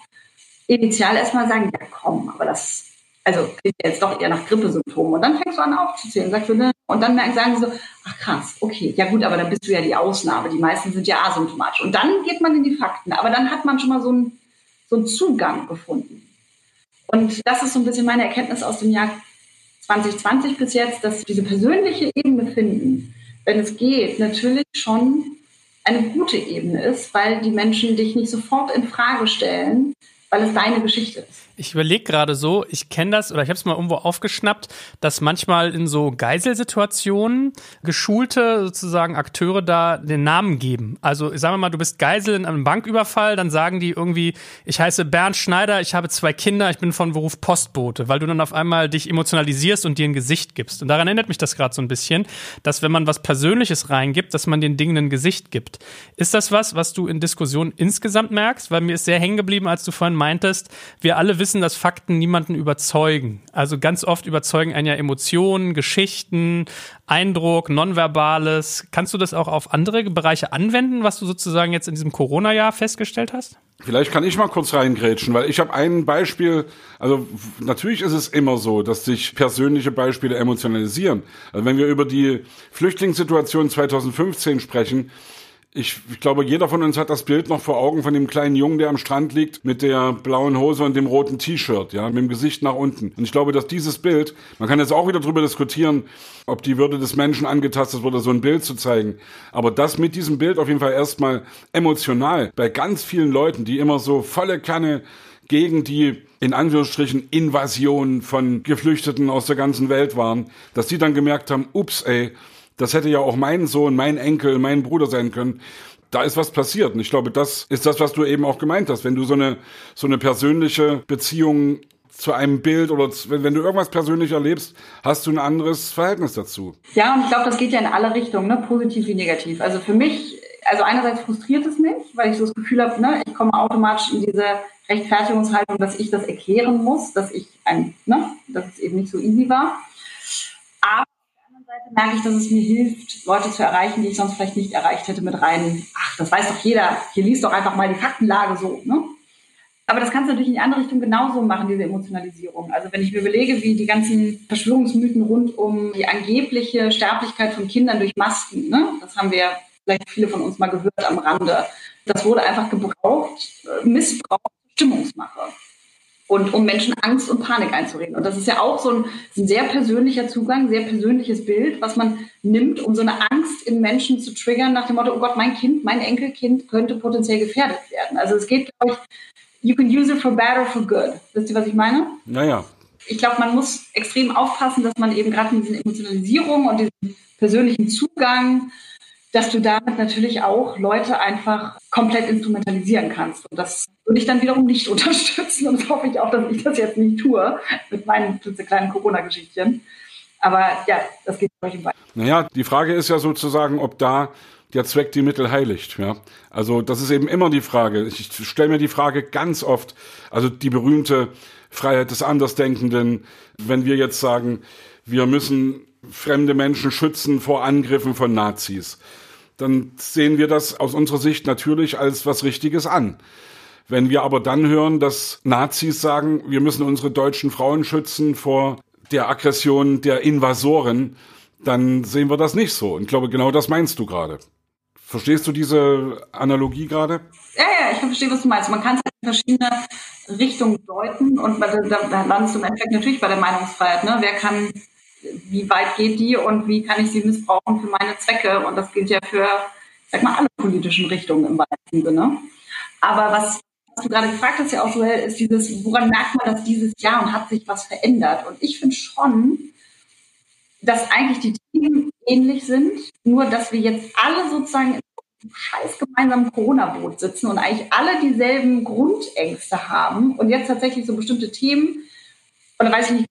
initial erstmal sagen, ja komm, aber das also klingt jetzt doch eher nach Grippesymptomen. Und dann fängst du an aufzuzählen, sagst du, ne? und dann sagen sie so, ach krass, okay, ja gut, aber dann bist du ja die Ausnahme. Die meisten sind ja asymptomatisch. Und dann geht man in die Fakten. Aber dann hat man schon mal so einen, so einen Zugang gefunden. Und das ist so ein bisschen meine Erkenntnis aus dem Jahr 2020 bis jetzt, dass diese persönliche Ebene finden, wenn es geht, natürlich schon eine gute Ebene ist, weil die Menschen dich nicht sofort in Frage stellen, weil es deine Geschichte ist. Ich überlege gerade so, ich kenne das oder ich habe es mal irgendwo aufgeschnappt, dass manchmal in so Geiselsituationen geschulte sozusagen Akteure da den Namen geben. Also sagen wir mal, du bist Geisel in einem Banküberfall, dann sagen die irgendwie, ich heiße Bernd Schneider, ich habe zwei Kinder, ich bin von Beruf Postbote, weil du dann auf einmal dich emotionalisierst und dir ein Gesicht gibst. Und daran erinnert mich das gerade so ein bisschen, dass wenn man was Persönliches reingibt, dass man den Dingen ein Gesicht gibt. Ist das was, was du in Diskussionen insgesamt merkst? Weil mir ist sehr hängen geblieben, als du vorhin meintest, wir alle wissen, dass Fakten niemanden überzeugen. Also ganz oft überzeugen einen ja Emotionen, Geschichten, Eindruck, Nonverbales. Kannst du das auch auf andere Bereiche anwenden, was du sozusagen jetzt in diesem Corona-Jahr festgestellt hast? Vielleicht kann ich mal kurz reingrätschen, weil ich habe ein Beispiel, also natürlich ist es immer so, dass sich persönliche Beispiele emotionalisieren. Also wenn wir über die Flüchtlingssituation 2015 sprechen, ich, ich glaube, jeder von uns hat das Bild noch vor Augen von dem kleinen Jungen, der am Strand liegt mit der blauen Hose und dem roten T-Shirt, ja, mit dem Gesicht nach unten. Und ich glaube, dass dieses Bild, man kann jetzt auch wieder darüber diskutieren, ob die Würde des Menschen angetastet wurde, so ein Bild zu zeigen. Aber das mit diesem Bild auf jeden Fall erstmal emotional bei ganz vielen Leuten, die immer so volle Kanne gegen die in Anführungsstrichen Invasion von Geflüchteten aus der ganzen Welt waren, dass die dann gemerkt haben, ups, ey, das hätte ja auch mein Sohn, mein Enkel, mein Bruder sein können. Da ist was passiert. Und ich glaube, das ist das, was du eben auch gemeint hast. Wenn du so eine, so eine persönliche Beziehung zu einem Bild oder wenn, wenn du irgendwas persönlich erlebst, hast du ein anderes Verhältnis dazu. Ja, und ich glaube, das geht ja in alle Richtungen, ne? positiv wie negativ. Also für mich, also einerseits frustriert es mich, weil ich so das Gefühl habe, ne, ich komme automatisch in diese Rechtfertigungshaltung, dass ich das erklären muss, dass ich ein, ne, dass es eben nicht so easy war. Merke ich, dass es mir hilft, Leute zu erreichen, die ich sonst vielleicht nicht erreicht hätte mit rein, ach, das weiß doch jeder, hier liest doch einfach mal die Faktenlage so. Ne? Aber das kannst du natürlich in die andere Richtung genauso machen, diese Emotionalisierung. Also wenn ich mir überlege, wie die ganzen Verschwörungsmythen rund um die angebliche Sterblichkeit von Kindern durch Masken, ne? das haben wir vielleicht viele von uns mal gehört am Rande, das wurde einfach gebraucht, äh, missbraucht, Stimmungsmache und um Menschen Angst und Panik einzureden. Und das ist ja auch so ein, ein, sehr persönlicher Zugang, sehr persönliches Bild, was man nimmt, um so eine Angst in Menschen zu triggern nach dem Motto, oh Gott, mein Kind, mein Enkelkind könnte potenziell gefährdet werden. Also es geht, glaube ich, you can use it for bad or for good. Wisst ihr, was ich meine? Naja. Ich glaube, man muss extrem aufpassen, dass man eben gerade mit diesen Emotionalisierungen und diesem persönlichen Zugang dass du damit natürlich auch Leute einfach komplett instrumentalisieren kannst. Und das würde ich dann wiederum nicht unterstützen. Und das hoffe ich auch, dass ich das jetzt nicht tue mit meinen kleinen Corona-Geschichtchen. Aber ja, das geht euch weiter. Naja, die Frage ist ja sozusagen, ob da der Zweck die Mittel heiligt. Ja? Also das ist eben immer die Frage. Ich stelle mir die Frage ganz oft, also die berühmte Freiheit des Andersdenkenden, wenn wir jetzt sagen, wir müssen fremde Menschen schützen vor Angriffen von Nazis dann sehen wir das aus unserer Sicht natürlich als was Richtiges an. Wenn wir aber dann hören, dass Nazis sagen, wir müssen unsere deutschen Frauen schützen vor der Aggression der Invasoren, dann sehen wir das nicht so. Und ich glaube, genau das meinst du gerade. Verstehst du diese Analogie gerade? Ja, ja, ich verstehe, was du meinst. Man kann es in verschiedene Richtungen deuten und da, da landest du im Endeffekt natürlich bei der Meinungsfreiheit. Ne? Wer kann wie weit geht die und wie kann ich sie missbrauchen für meine Zwecke? Und das gilt ja für, sag mal, alle politischen Richtungen im weitesten Sinne. Aber was, was du gerade gefragt hast, ja auch, Joel, ist dieses, woran merkt man das dieses Jahr und hat sich was verändert? Und ich finde schon, dass eigentlich die Themen ähnlich sind, nur dass wir jetzt alle sozusagen im scheiß gemeinsamen Corona-Boot sitzen und eigentlich alle dieselben Grundängste haben und jetzt tatsächlich so bestimmte Themen, oder weiß ich nicht,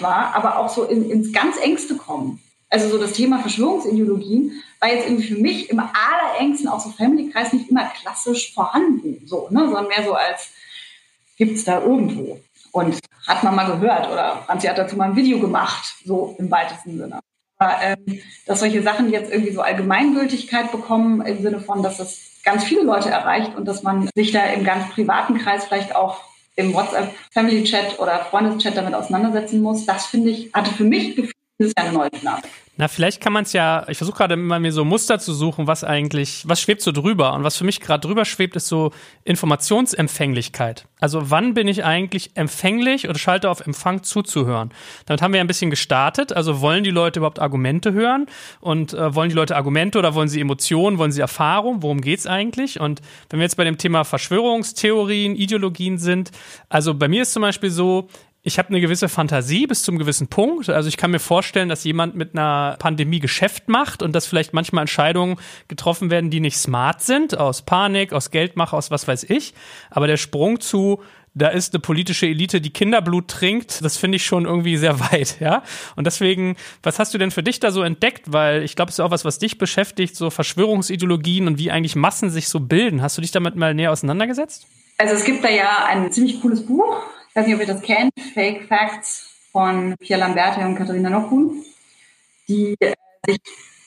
war, aber auch so in, ins ganz Engste kommen. Also so das Thema Verschwörungsideologien war jetzt irgendwie für mich im allerengsten, auch so Family-Kreis, nicht immer klassisch vorhanden, so, ne? sondern mehr so als, gibt es da irgendwo? Und hat man mal gehört oder Franzi hat dazu mal ein Video gemacht, so im weitesten Sinne. Aber, ähm, dass solche Sachen jetzt irgendwie so Allgemeingültigkeit bekommen, im Sinne von, dass das ganz viele Leute erreicht und dass man sich da im ganz privaten Kreis vielleicht auch im WhatsApp Family Chat oder Freundeschat damit auseinandersetzen muss, das finde ich, hatte für mich das ist. Na, vielleicht kann man es ja, ich versuche gerade immer mir so Muster zu suchen, was eigentlich, was schwebt so drüber? Und was für mich gerade drüber schwebt, ist so Informationsempfänglichkeit. Also wann bin ich eigentlich empfänglich oder schalte auf Empfang zuzuhören? Damit haben wir ja ein bisschen gestartet. Also wollen die Leute überhaupt Argumente hören? Und äh, wollen die Leute Argumente oder wollen sie Emotionen, wollen sie Erfahrung? Worum geht's eigentlich? Und wenn wir jetzt bei dem Thema Verschwörungstheorien, Ideologien sind, also bei mir ist zum Beispiel so, ich habe eine gewisse Fantasie bis zum gewissen Punkt. Also ich kann mir vorstellen, dass jemand mit einer Pandemie Geschäft macht und dass vielleicht manchmal Entscheidungen getroffen werden, die nicht smart sind, aus Panik, aus Geldmache, aus was weiß ich. Aber der Sprung zu da ist eine politische Elite, die Kinderblut trinkt, das finde ich schon irgendwie sehr weit, ja. Und deswegen, was hast du denn für dich da so entdeckt? Weil ich glaube, es ist auch was, was dich beschäftigt, so Verschwörungsideologien und wie eigentlich Massen sich so bilden. Hast du dich damit mal näher auseinandergesetzt? Also es gibt da ja ein ziemlich cooles Buch, ich weiß nicht, ob ihr das kennt, Fake Facts von Pierre Lamberte und Katharina Nockhuhn, die äh, sich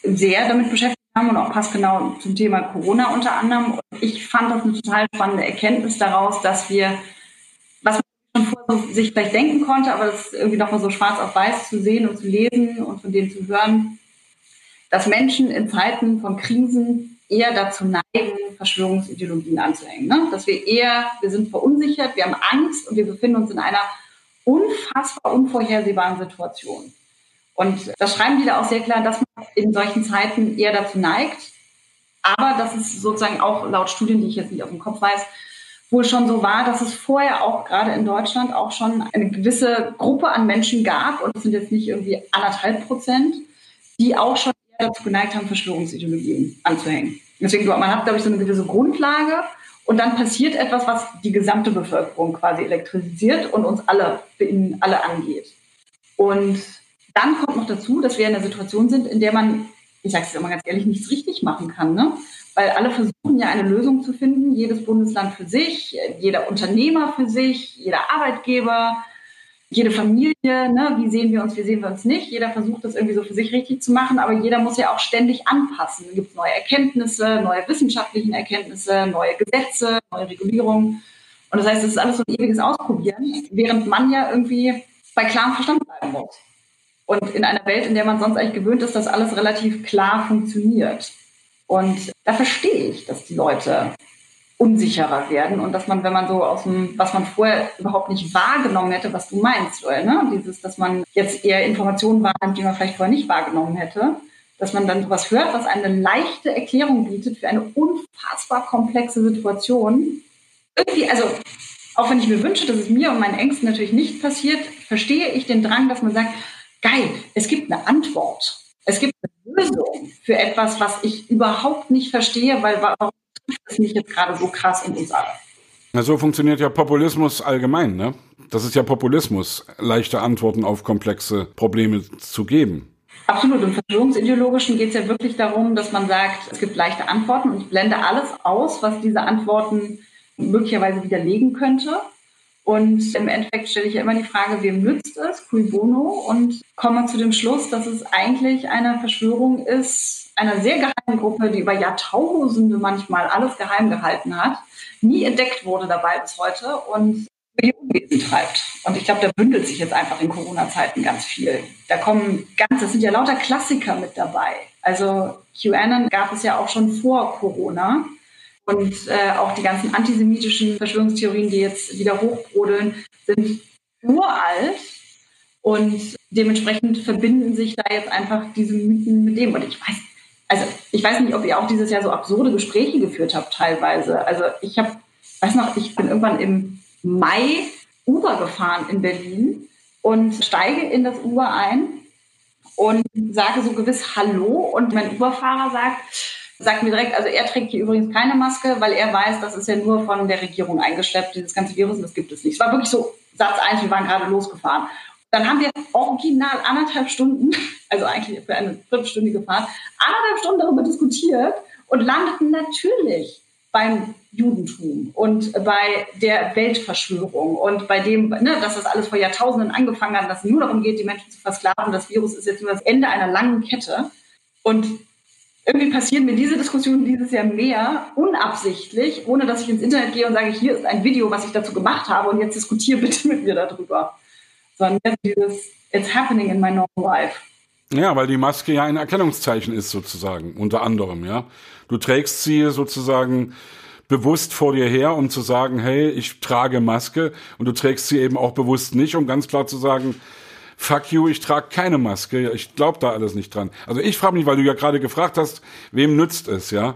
sehr damit beschäftigt haben und auch passgenau zum Thema Corona unter anderem. Und ich fand das eine total spannende Erkenntnis daraus, dass wir, was man schon vorher sich vielleicht denken konnte, aber das irgendwie nochmal so schwarz auf weiß zu sehen und zu lesen und von denen zu hören, dass Menschen in Zeiten von Krisen eher dazu neigen, Verschwörungsideologien anzuhängen. Ne? Dass wir eher, wir sind verunsichert, wir haben Angst und wir befinden uns in einer unfassbar unvorhersehbaren Situation. Und das schreiben die da auch sehr klar, dass man in solchen Zeiten eher dazu neigt. Aber das ist sozusagen auch laut Studien, die ich jetzt nicht auf dem Kopf weiß, wohl schon so war, dass es vorher auch gerade in Deutschland auch schon eine gewisse Gruppe an Menschen gab, und es sind jetzt nicht irgendwie anderthalb Prozent, die auch schon dazu geneigt haben, Verschwörungsideologien anzuhängen. Deswegen, man hat, glaube ich, so eine gewisse Grundlage und dann passiert etwas, was die gesamte Bevölkerung quasi elektrisiert und uns alle, alle angeht. Und dann kommt noch dazu, dass wir in einer Situation sind, in der man, ich sage es immer ganz ehrlich, nichts richtig machen kann. Ne? Weil alle versuchen ja eine Lösung zu finden, jedes Bundesland für sich, jeder Unternehmer für sich, jeder Arbeitgeber, jede Familie, ne, wie sehen wir uns, wie sehen wir uns nicht. Jeder versucht das irgendwie so für sich richtig zu machen, aber jeder muss ja auch ständig anpassen. Es gibt neue Erkenntnisse, neue wissenschaftlichen Erkenntnisse, neue Gesetze, neue Regulierungen. Und das heißt, es ist alles so ein ewiges Ausprobieren, während man ja irgendwie bei klarem Verstand bleiben muss. Und in einer Welt, in der man sonst eigentlich gewöhnt ist, dass alles relativ klar funktioniert. Und da verstehe ich, dass die Leute unsicherer werden und dass man, wenn man so aus dem, was man vorher überhaupt nicht wahrgenommen hätte, was du meinst, Joel, ne? Dieses, dass man jetzt eher Informationen wahrnimmt, die man vielleicht vorher nicht wahrgenommen hätte, dass man dann sowas hört, was eine leichte Erklärung bietet für eine unfassbar komplexe Situation. Irgendwie, also auch wenn ich mir wünsche, dass es mir und meinen Ängsten natürlich nicht passiert, verstehe ich den Drang, dass man sagt, geil, es gibt eine Antwort. Es gibt eine Lösung für etwas, was ich überhaupt nicht verstehe, weil warum ist nicht jetzt gerade so krass in uns alle. Na, so funktioniert ja Populismus allgemein, ne? Das ist ja Populismus, leichte Antworten auf komplexe Probleme zu geben. Absolut. Im Verschwörungsideologischen geht es ja wirklich darum, dass man sagt, es gibt leichte Antworten und ich blende alles aus, was diese Antworten möglicherweise widerlegen könnte. Und im Endeffekt stelle ich ja immer die Frage, wem nützt es, cui bono, und komme zu dem Schluss, dass es eigentlich eine Verschwörung ist, einer sehr geheimen Gruppe, die über Jahrtausende manchmal alles geheim gehalten hat, nie entdeckt wurde dabei bis heute und die Unwesen treibt. Und ich glaube, da bündelt sich jetzt einfach in Corona-Zeiten ganz viel. Da kommen ganz, das sind ja lauter Klassiker mit dabei. Also QAnon gab es ja auch schon vor Corona. Und äh, auch die ganzen antisemitischen Verschwörungstheorien, die jetzt wieder hochbrodeln, sind uralt. Und dementsprechend verbinden sich da jetzt einfach diese Mythen mit dem. Und ich weiß also ich weiß nicht, ob ihr auch dieses Jahr so absurde Gespräche geführt habt teilweise. Also ich habe, weiß noch, ich bin irgendwann im Mai Uber gefahren in Berlin und steige in das Uber ein und sage so gewiss Hallo und mein Uberfahrer sagt, sagt mir direkt, also er trägt hier übrigens keine Maske, weil er weiß, das ist ja nur von der Regierung eingeschleppt, dieses ganze Virus, das gibt es nicht. Es war wirklich so Satz eins, wir waren gerade losgefahren. Dann haben wir original anderthalb Stunden, also eigentlich für eine viertelstündige Fahrt, anderthalb Stunden darüber diskutiert und landeten natürlich beim Judentum und bei der Weltverschwörung und bei dem, ne, dass das alles vor Jahrtausenden angefangen hat, dass es nur darum geht, die Menschen zu versklaven. Das Virus ist jetzt nur das Ende einer langen Kette. Und irgendwie passieren mir diese Diskussionen dieses Jahr mehr unabsichtlich, ohne dass ich ins Internet gehe und sage, hier ist ein Video, was ich dazu gemacht habe und jetzt diskutiere bitte mit mir darüber. Sondern dieses It's happening in my normal life. Ja, weil die Maske ja ein Erkennungszeichen ist sozusagen, unter anderem, ja. Du trägst sie sozusagen bewusst vor dir her, um zu sagen, hey, ich trage Maske und du trägst sie eben auch bewusst nicht, um ganz klar zu sagen, fuck you, ich trage keine Maske, ich glaube da alles nicht dran. Also ich frage mich, weil du ja gerade gefragt hast, wem nützt es, ja?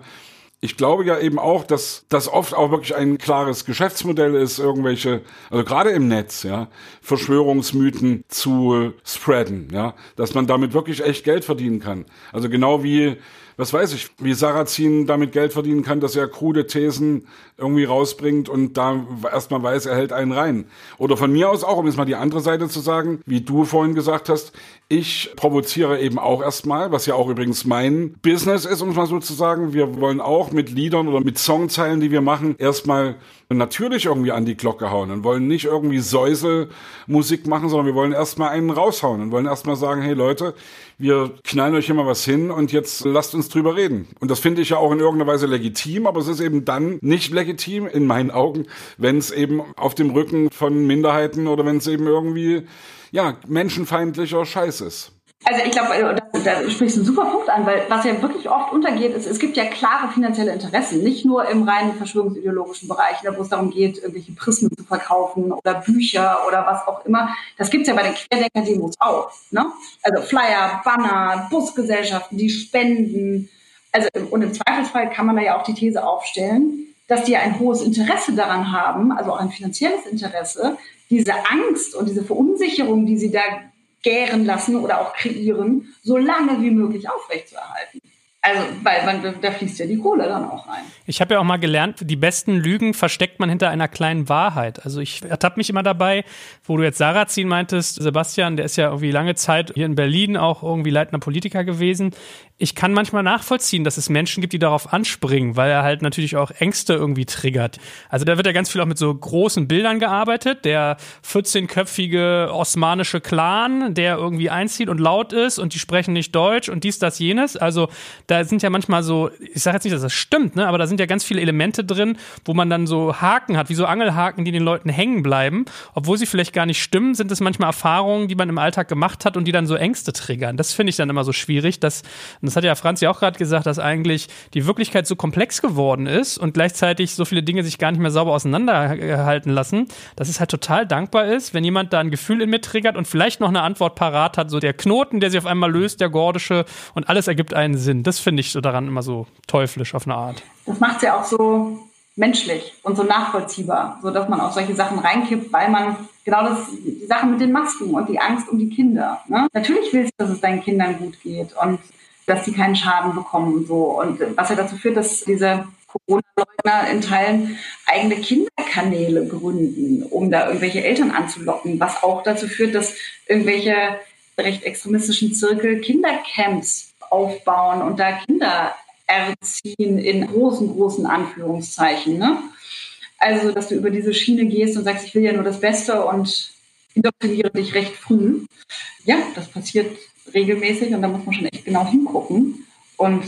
Ich glaube ja eben auch, dass das oft auch wirklich ein klares Geschäftsmodell ist, irgendwelche, also gerade im Netz, ja, Verschwörungsmythen zu spreaden, ja, dass man damit wirklich echt Geld verdienen kann. Also genau wie was weiß ich, wie Sarrazin damit Geld verdienen kann, dass er krude Thesen irgendwie rausbringt und da erstmal weiß, er hält einen rein. Oder von mir aus auch, um jetzt mal die andere Seite zu sagen, wie du vorhin gesagt hast, ich provoziere eben auch erstmal, was ja auch übrigens mein Business ist, um es mal so zu sagen. Wir wollen auch mit Liedern oder mit Songzeilen, die wir machen, erstmal natürlich irgendwie an die Glocke hauen und wollen nicht irgendwie Säuselmusik machen, sondern wir wollen erstmal einen raushauen und wollen erstmal sagen, hey Leute, wir knallen euch immer was hin und jetzt lasst uns drüber reden. Und das finde ich ja auch in irgendeiner Weise legitim, aber es ist eben dann nicht legitim in meinen Augen, wenn es eben auf dem Rücken von Minderheiten oder wenn es eben irgendwie ja menschenfeindlicher Scheiß ist. Also ich glaube, äh, da, sprichst du einen super Punkt an, weil was ja wirklich oft untergeht, ist, es gibt ja klare finanzielle Interessen, nicht nur im reinen verschwörungsideologischen Bereich, ne, wo es darum geht, irgendwelche Prismen zu verkaufen oder Bücher oder was auch immer. Das gibt's ja bei den Querdenker-Demos auch. Ne? Also Flyer, Banner, Busgesellschaften, die spenden. Also und im Zweifelsfall kann man da ja auch die These aufstellen, dass die ein hohes Interesse daran haben, also auch ein finanzielles Interesse, diese Angst und diese Verunsicherung, die sie da gären lassen oder auch kreieren, so lange wie möglich aufrechtzuerhalten. Also, weil man, da fließt ja die Kohle dann auch rein. Ich habe ja auch mal gelernt, die besten Lügen versteckt man hinter einer kleinen Wahrheit. Also ich ertappe mich immer dabei, wo du jetzt Sarrazin meintest, Sebastian, der ist ja irgendwie lange Zeit hier in Berlin auch irgendwie leitender Politiker gewesen ich kann manchmal nachvollziehen, dass es Menschen gibt, die darauf anspringen, weil er halt natürlich auch Ängste irgendwie triggert. Also da wird ja ganz viel auch mit so großen Bildern gearbeitet. Der 14-köpfige osmanische Clan, der irgendwie einzieht und laut ist und die sprechen nicht Deutsch und dies, das, jenes. Also da sind ja manchmal so, ich sage jetzt nicht, dass das stimmt, ne, aber da sind ja ganz viele Elemente drin, wo man dann so Haken hat, wie so Angelhaken, die den Leuten hängen bleiben. Obwohl sie vielleicht gar nicht stimmen, sind es manchmal Erfahrungen, die man im Alltag gemacht hat und die dann so Ängste triggern. Das finde ich dann immer so schwierig, dass das hat ja Franz ja auch gerade gesagt, dass eigentlich die Wirklichkeit so komplex geworden ist und gleichzeitig so viele Dinge sich gar nicht mehr sauber auseinanderhalten lassen, dass es halt total dankbar ist, wenn jemand da ein Gefühl in mir triggert und vielleicht noch eine Antwort parat hat, so der Knoten, der sich auf einmal löst, der gordische und alles ergibt einen Sinn. Das finde ich so daran immer so teuflisch auf eine Art. Das macht es ja auch so menschlich und so nachvollziehbar, so dass man auf solche Sachen reinkippt, weil man genau das, die Sachen mit den Masken und die Angst um die Kinder. Ne? Natürlich willst du, dass es deinen Kindern gut geht und dass die keinen Schaden bekommen und so. Und was ja dazu führt, dass diese Corona-Leugner in Teilen eigene Kinderkanäle gründen, um da irgendwelche Eltern anzulocken, was auch dazu führt, dass irgendwelche recht extremistischen Zirkel Kindercamps aufbauen und da Kinder erziehen in großen, großen Anführungszeichen. Ne? Also, dass du über diese Schiene gehst und sagst, ich will ja nur das Beste und indoktriniere dich recht früh. Ja, das passiert regelmäßig und da muss man schon echt genau hingucken. Und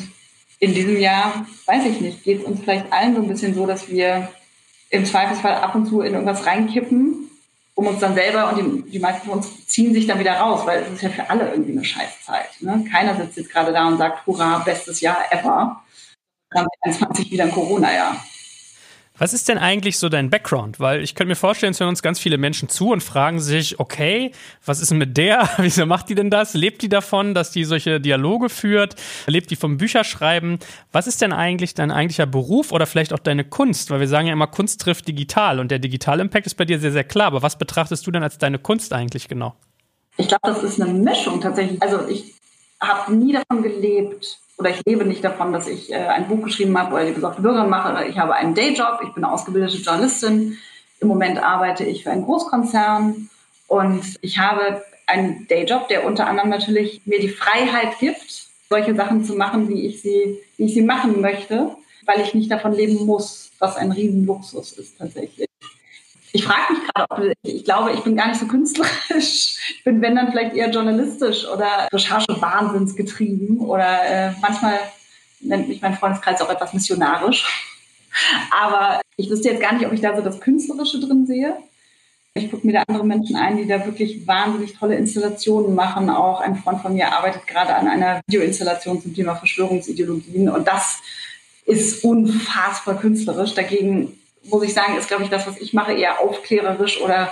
in diesem Jahr, weiß ich nicht, geht es uns vielleicht allen so ein bisschen so, dass wir im Zweifelsfall ab und zu in irgendwas reinkippen, um uns dann selber und die, die meisten von uns ziehen sich dann wieder raus, weil es ist ja für alle irgendwie eine Scheißzeit. Ne? Keiner sitzt jetzt gerade da und sagt, hurra, bestes Jahr ever. 2021 wieder ein Corona-Jahr. Was ist denn eigentlich so dein Background? Weil ich könnte mir vorstellen, es hören uns ganz viele Menschen zu und fragen sich, okay, was ist denn mit der? Wieso macht die denn das? Lebt die davon, dass die solche Dialoge führt? Lebt die vom Bücherschreiben? Was ist denn eigentlich dein eigentlicher Beruf oder vielleicht auch deine Kunst? Weil wir sagen ja immer, Kunst trifft digital und der digitale Impact ist bei dir sehr, sehr klar. Aber was betrachtest du denn als deine Kunst eigentlich genau? Ich glaube, das ist eine Mischung tatsächlich. Also ich habe nie davon gelebt, oder ich lebe nicht davon, dass ich äh, ein Buch geschrieben habe oder die besorgte Bürgerin mache. Ich habe einen Dayjob, ich bin ausgebildete Journalistin. Im Moment arbeite ich für einen Großkonzern und ich habe ein Dayjob, der unter anderem natürlich mir die Freiheit gibt, solche Sachen zu machen, wie ich sie, wie ich sie machen möchte, weil ich nicht davon leben muss, was ein Riesenluxus ist tatsächlich. Ich frage mich gerade, ob ich glaube, ich bin gar nicht so künstlerisch. Ich bin, wenn dann vielleicht eher journalistisch oder Recherche wahnsinnsgetrieben oder äh, manchmal nennt mich mein Freundeskreis auch etwas missionarisch. Aber ich wüsste jetzt gar nicht, ob ich da so das Künstlerische drin sehe. Ich gucke mir da andere Menschen ein, die da wirklich wahnsinnig tolle Installationen machen. Auch ein Freund von mir arbeitet gerade an einer Videoinstallation zum Thema Verschwörungsideologien. Und das ist unfassbar künstlerisch. Dagegen muss ich sagen, ist, glaube ich, das, was ich mache, eher aufklärerisch oder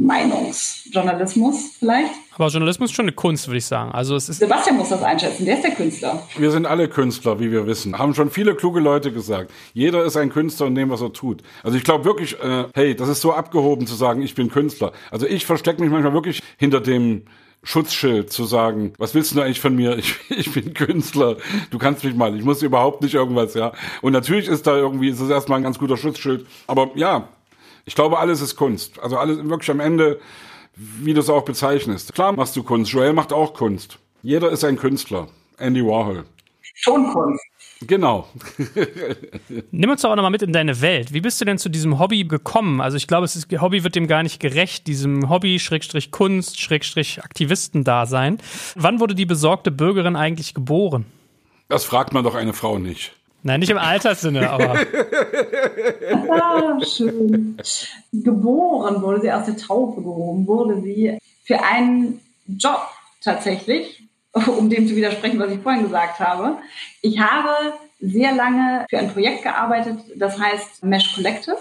Meinungsjournalismus vielleicht. Aber Journalismus ist schon eine Kunst, würde ich sagen. Also es ist Sebastian muss das einschätzen, der ist der Künstler. Wir sind alle Künstler, wie wir wissen. Haben schon viele kluge Leute gesagt. Jeder ist ein Künstler in dem, was er tut. Also ich glaube wirklich, äh, hey, das ist so abgehoben zu sagen, ich bin Künstler. Also ich verstecke mich manchmal wirklich hinter dem Schutzschild zu sagen, was willst du eigentlich von mir? Ich, ich bin Künstler, du kannst mich mal, ich muss überhaupt nicht irgendwas, ja. Und natürlich ist da irgendwie, ist das erstmal ein ganz guter Schutzschild. Aber ja, ich glaube, alles ist Kunst. Also alles wirklich am Ende, wie du es auch bezeichnest. Klar machst du Kunst. Joel macht auch Kunst. Jeder ist ein Künstler. Andy Warhol. Schon Kunst. Genau. Nimm uns doch auch nochmal mit in deine Welt. Wie bist du denn zu diesem Hobby gekommen? Also ich glaube, das Hobby wird dem gar nicht gerecht, diesem Hobby, Schrägstrich Kunst, Schrägstrich Aktivisten-Dasein. Wann wurde die besorgte Bürgerin eigentlich geboren? Das fragt man doch eine Frau nicht. Nein, nicht im Alterssinne, aber. ah, schön. Geboren wurde sie aus der Taufe gehoben, wurde sie für einen Job tatsächlich, um dem zu widersprechen, was ich vorhin gesagt habe. Ich habe sehr lange für ein Projekt gearbeitet, das heißt Mesh Collective.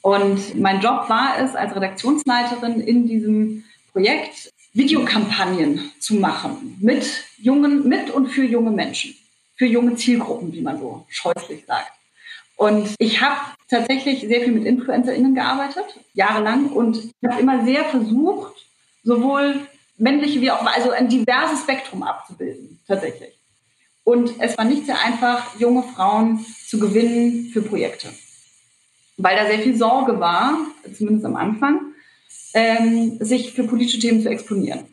Und mein Job war es, als Redaktionsleiterin in diesem Projekt Videokampagnen zu machen mit jungen, mit und für junge Menschen für junge Zielgruppen, wie man so scheußlich sagt. Und ich habe tatsächlich sehr viel mit InfluencerInnen gearbeitet, jahrelang, und ich habe immer sehr versucht, sowohl männliche wie auch, also ein diverses Spektrum abzubilden, tatsächlich. Und es war nicht sehr einfach, junge Frauen zu gewinnen für Projekte. Weil da sehr viel Sorge war, zumindest am Anfang, ähm, sich für politische Themen zu exponieren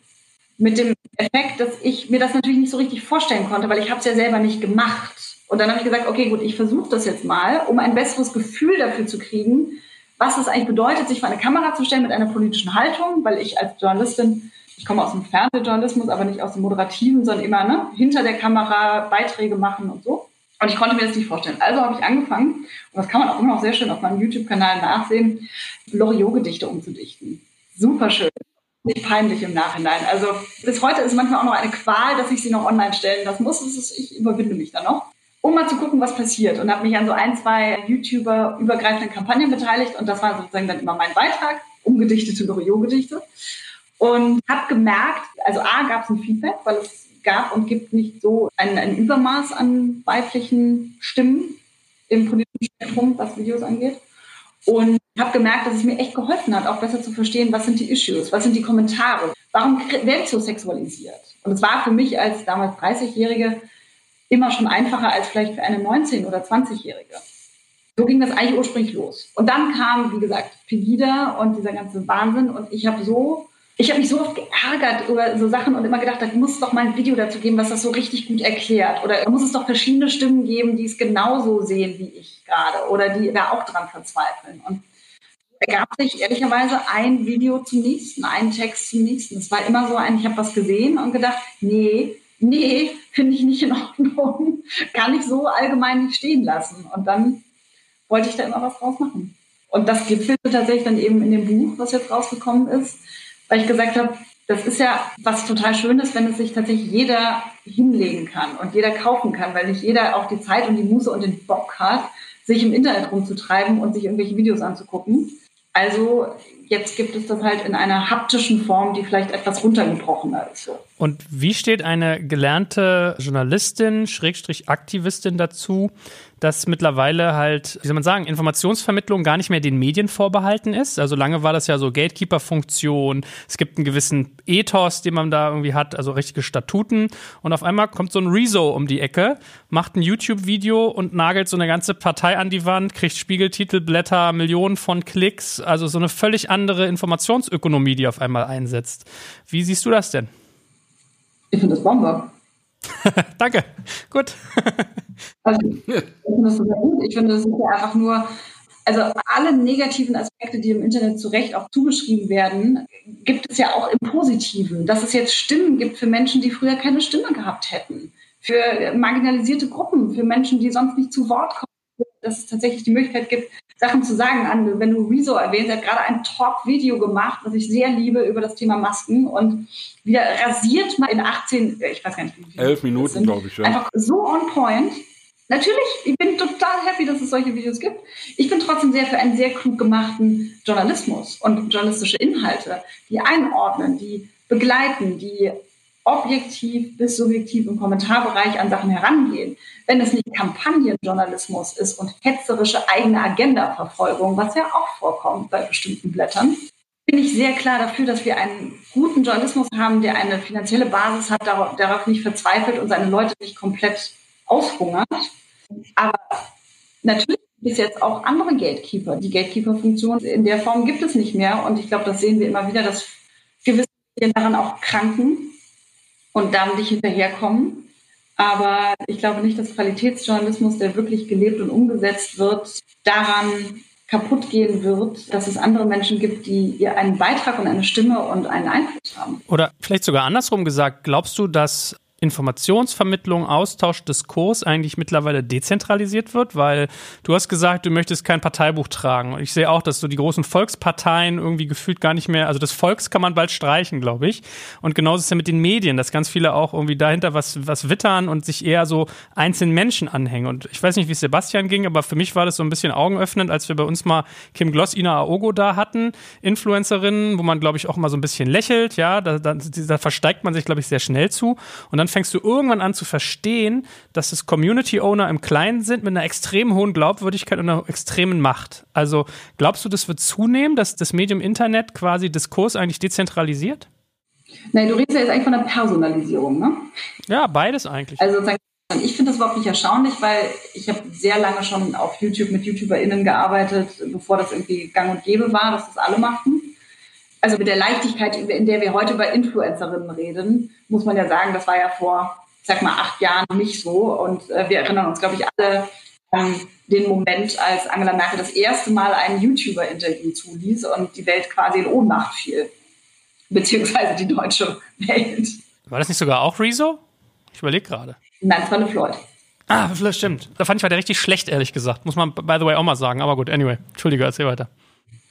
mit dem Effekt, dass ich mir das natürlich nicht so richtig vorstellen konnte, weil ich habe es ja selber nicht gemacht. Und dann habe ich gesagt, okay, gut, ich versuche das jetzt mal, um ein besseres Gefühl dafür zu kriegen, was es eigentlich bedeutet, sich vor eine Kamera zu stellen mit einer politischen Haltung, weil ich als Journalistin, ich komme aus dem Fernsehjournalismus, aber nicht aus dem Moderativen, sondern immer ne, hinter der Kamera Beiträge machen und so. Und ich konnte mir das nicht vorstellen. Also habe ich angefangen, und das kann man auch immer noch sehr schön auf meinem YouTube-Kanal nachsehen, Loriot-Gedichte umzudichten. Super schön nicht peinlich im Nachhinein. Also bis heute ist manchmal auch noch eine Qual, dass ich sie noch online stellen lassen muss. Ist, ich überwinde mich da noch, um mal zu gucken, was passiert. Und habe mich an so ein, zwei YouTuber übergreifenden Kampagnen beteiligt. Und das war sozusagen dann immer mein Beitrag, umgedichtete Loriot-Gedichte. Und habe gemerkt, also A, gab es ein Feedback, weil es gab und gibt nicht so ein, ein Übermaß an weiblichen Stimmen im politischen Spektrum, was Videos angeht. Und habe gemerkt, dass es mir echt geholfen hat, auch besser zu verstehen, was sind die Issues, was sind die Kommentare, warum werde ich so sexualisiert? Und es war für mich als damals 30-Jährige immer schon einfacher als vielleicht für eine 19- oder 20-Jährige. So ging das eigentlich ursprünglich los. Und dann kam, wie gesagt, Pegida und dieser ganze Wahnsinn. Und ich habe so ich habe mich so oft geärgert über so Sachen und immer gedacht, da muss es doch mal ein Video dazu geben, was das so richtig gut erklärt. Oder da muss es doch verschiedene Stimmen geben, die es genauso sehen wie ich gerade oder die da auch dran verzweifeln. Und ergab sich ehrlicherweise ein Video zum nächsten, ein Text zum nächsten. Es war immer so ein, ich habe was gesehen und gedacht, nee, nee, finde ich nicht in Ordnung, kann ich so allgemein nicht stehen lassen. Und dann wollte ich da immer was draus machen. Und das gipfelte tatsächlich dann eben in dem Buch, was jetzt rausgekommen ist weil ich gesagt habe, das ist ja was total Schönes, wenn es sich tatsächlich jeder hinlegen kann und jeder kaufen kann, weil nicht jeder auch die Zeit und die Muße und den Bock hat, sich im Internet rumzutreiben und sich irgendwelche Videos anzugucken. Also jetzt gibt es das halt in einer haptischen Form, die vielleicht etwas runtergebrochener ist. Und wie steht eine gelernte Journalistin, Schrägstrich Aktivistin dazu, dass mittlerweile halt, wie soll man sagen, Informationsvermittlung gar nicht mehr den Medien vorbehalten ist. Also lange war das ja so Gatekeeper-Funktion. Es gibt einen gewissen Ethos, den man da irgendwie hat, also richtige Statuten. Und auf einmal kommt so ein Rezo um die Ecke, macht ein YouTube-Video und nagelt so eine ganze Partei an die Wand, kriegt Spiegeltitelblätter, Millionen von Klicks. Also so eine völlig andere Informationsökonomie, die auf einmal einsetzt. Wie siehst du das denn? Ich finde das Bombe. Danke. Gut. also, ich finde das super gut. Ich finde, das ist ja einfach nur, also alle negativen Aspekte, die im Internet zu Recht auch zugeschrieben werden, gibt es ja auch im Positiven. Dass es jetzt Stimmen gibt für Menschen, die früher keine Stimme gehabt hätten. Für marginalisierte Gruppen, für Menschen, die sonst nicht zu Wort kommen. Dass es tatsächlich die Möglichkeit gibt, Sachen zu sagen. An, wenn du Rezo erwähnst, er hat gerade ein Talk-Video gemacht, was ich sehr liebe, über das Thema Masken und wieder rasiert mal in 18, ich weiß gar nicht, wie viele. Elf Minuten, glaube ich, ja. Einfach so on point. Natürlich, ich bin total happy, dass es solche Videos gibt. Ich bin trotzdem sehr für einen sehr klug gemachten Journalismus und journalistische Inhalte, die einordnen, die begleiten, die objektiv bis subjektiv im Kommentarbereich an Sachen herangehen. Wenn es nicht Kampagnenjournalismus ist und hetzerische eigene Agendaverfolgung, was ja auch vorkommt bei bestimmten Blättern, bin ich sehr klar dafür, dass wir einen guten Journalismus haben, der eine finanzielle Basis hat, darauf, nicht verzweifelt und seine Leute nicht komplett aushungert. Aber natürlich gibt es jetzt auch andere Gatekeeper. Die Gatekeeper-Funktion in der Form gibt es nicht mehr. Und ich glaube, das sehen wir immer wieder, dass gewisse daran auch kranken und dann nicht hinterherkommen. Aber ich glaube nicht, dass Qualitätsjournalismus, der wirklich gelebt und umgesetzt wird, daran kaputt gehen wird, dass es andere Menschen gibt, die ihr einen Beitrag und eine Stimme und einen Einfluss haben. Oder vielleicht sogar andersrum gesagt, glaubst du, dass Informationsvermittlung, Austausch, Diskurs eigentlich mittlerweile dezentralisiert wird, weil du hast gesagt, du möchtest kein Parteibuch tragen. Und ich sehe auch, dass so die großen Volksparteien irgendwie gefühlt gar nicht mehr, also das Volks kann man bald streichen, glaube ich. Und genauso ist es ja mit den Medien, dass ganz viele auch irgendwie dahinter was, was wittern und sich eher so einzelnen Menschen anhängen. Und ich weiß nicht, wie es Sebastian ging, aber für mich war das so ein bisschen augenöffnend, als wir bei uns mal Kim Gloss, Ina Aogo da hatten, Influencerinnen, wo man, glaube ich, auch mal so ein bisschen lächelt, ja, da, da, da versteigt man sich, glaube ich, sehr schnell zu. Und dann fängst du irgendwann an zu verstehen, dass es Community Owner im Kleinen sind mit einer extrem hohen Glaubwürdigkeit und einer extremen Macht. Also glaubst du, das wird zunehmen, dass das Medium Internet quasi Diskurs eigentlich dezentralisiert? Nein, du redest ja jetzt eigentlich von der Personalisierung, ne? Ja, beides eigentlich. Also ich finde das überhaupt nicht erstaunlich, weil ich habe sehr lange schon auf YouTube mit YouTuberInnen gearbeitet, bevor das irgendwie gang und gäbe war, dass das alle machten also mit der Leichtigkeit, in der wir heute über Influencerinnen reden, muss man ja sagen, das war ja vor, sag mal, acht Jahren nicht so. Und äh, wir erinnern uns, glaube ich, alle an den Moment, als Angela Merkel das erste Mal ein YouTuber-Interview zuließ und die Welt quasi in Ohnmacht fiel. Beziehungsweise die deutsche Welt. War das nicht sogar auch Rezo? Ich überlege gerade. Nein, es war eine Floyd. Ah, vielleicht stimmt. Da fand ich weiter richtig schlecht, ehrlich gesagt. Muss man, by the way, auch mal sagen. Aber gut, anyway. Entschuldige, erzähl weiter.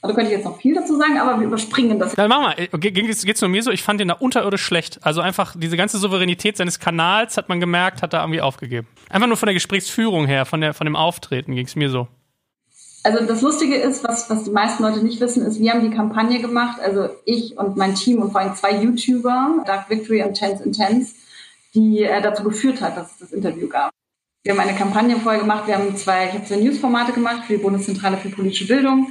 Also könnte ich jetzt noch viel dazu sagen, aber wir überspringen das. Dann mach mal. Geht's, geht's nur mir so? Ich fand ihn da unterirdisch schlecht. Also einfach diese ganze Souveränität seines Kanals hat man gemerkt, hat er irgendwie aufgegeben. Einfach nur von der Gesprächsführung her, von, der, von dem Auftreten ging es mir so. Also das Lustige ist, was, was die meisten Leute nicht wissen, ist, wir haben die Kampagne gemacht, also ich und mein Team und vor allem zwei YouTuber, Dark Victory und Tense Intense, die äh, dazu geführt hat, dass es das Interview gab. Wir haben eine Kampagne vorher gemacht, wir haben zwei, ich habe zwei Newsformate gemacht für die Bundeszentrale für politische Bildung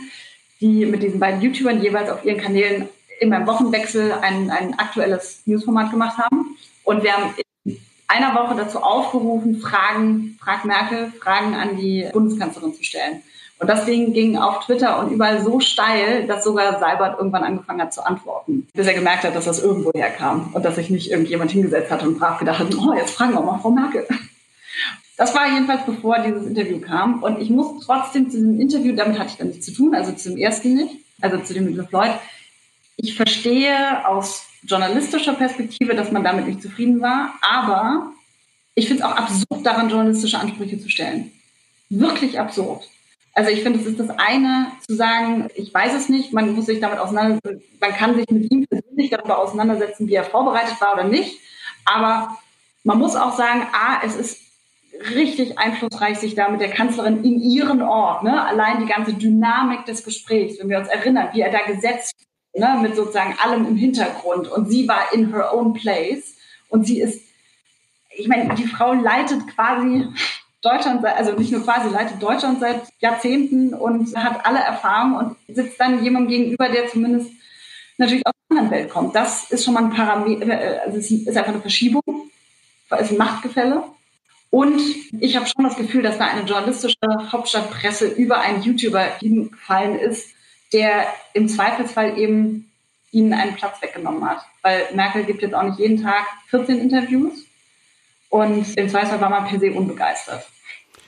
die mit diesen beiden YouTubern jeweils auf ihren Kanälen immer im Wochenwechsel ein, ein aktuelles Newsformat gemacht haben. Und wir haben in einer Woche dazu aufgerufen, Fragen, Frag Merkel, Fragen an die Bundeskanzlerin zu stellen. Und deswegen ging auf Twitter und überall so steil, dass sogar Seibert irgendwann angefangen hat zu antworten, bis er gemerkt hat, dass das irgendwo herkam und dass sich nicht irgendjemand hingesetzt hat und brav gedacht hat, oh, jetzt fragen wir mal Frau Merkel. Das war jedenfalls bevor dieses Interview kam. Und ich muss trotzdem zu diesem Interview, damit hatte ich dann nichts zu tun, also zu dem ersten nicht, also zu dem mit Floyd. Ich verstehe aus journalistischer Perspektive, dass man damit nicht zufrieden war, aber ich finde es auch absurd, daran journalistische Ansprüche zu stellen. Wirklich absurd. Also ich finde, es ist das eine zu sagen, ich weiß es nicht, man muss sich damit auseinandersetzen, man kann sich mit ihm persönlich darüber auseinandersetzen, wie er vorbereitet war oder nicht. Aber man muss auch sagen, a, es ist richtig einflussreich, sich da mit der Kanzlerin in ihren Ort, ne? allein die ganze Dynamik des Gesprächs, wenn wir uns erinnern, wie er da gesetzt ne? mit sozusagen allem im Hintergrund und sie war in her own place und sie ist, ich meine, die Frau leitet quasi Deutschland, also nicht nur quasi, leitet Deutschland seit Jahrzehnten und hat alle Erfahrungen und sitzt dann jemandem gegenüber, der zumindest natürlich aus einer anderen Welt kommt. Das ist schon mal ein Parameter, äh, also es ist einfach eine Verschiebung, es ist ein Machtgefälle. Und ich habe schon das Gefühl, dass da eine journalistische Hauptstadtpresse über einen YouTuber hingefallen ist, der im Zweifelsfall eben ihnen einen Platz weggenommen hat. Weil Merkel gibt jetzt auch nicht jeden Tag 14 Interviews und im Zweifelsfall war man per se unbegeistert.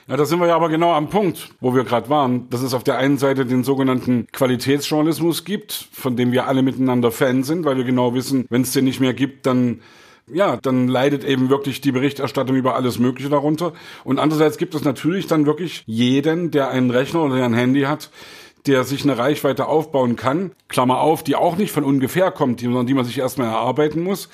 Ja, da sind wir ja aber genau am Punkt, wo wir gerade waren, dass es auf der einen Seite den sogenannten Qualitätsjournalismus gibt, von dem wir alle miteinander Fan sind, weil wir genau wissen, wenn es den nicht mehr gibt, dann ja, dann leidet eben wirklich die Berichterstattung über alles Mögliche darunter. Und andererseits gibt es natürlich dann wirklich jeden, der einen Rechner oder ein Handy hat, der sich eine Reichweite aufbauen kann, Klammer auf, die auch nicht von ungefähr kommt, sondern die man sich erstmal erarbeiten muss,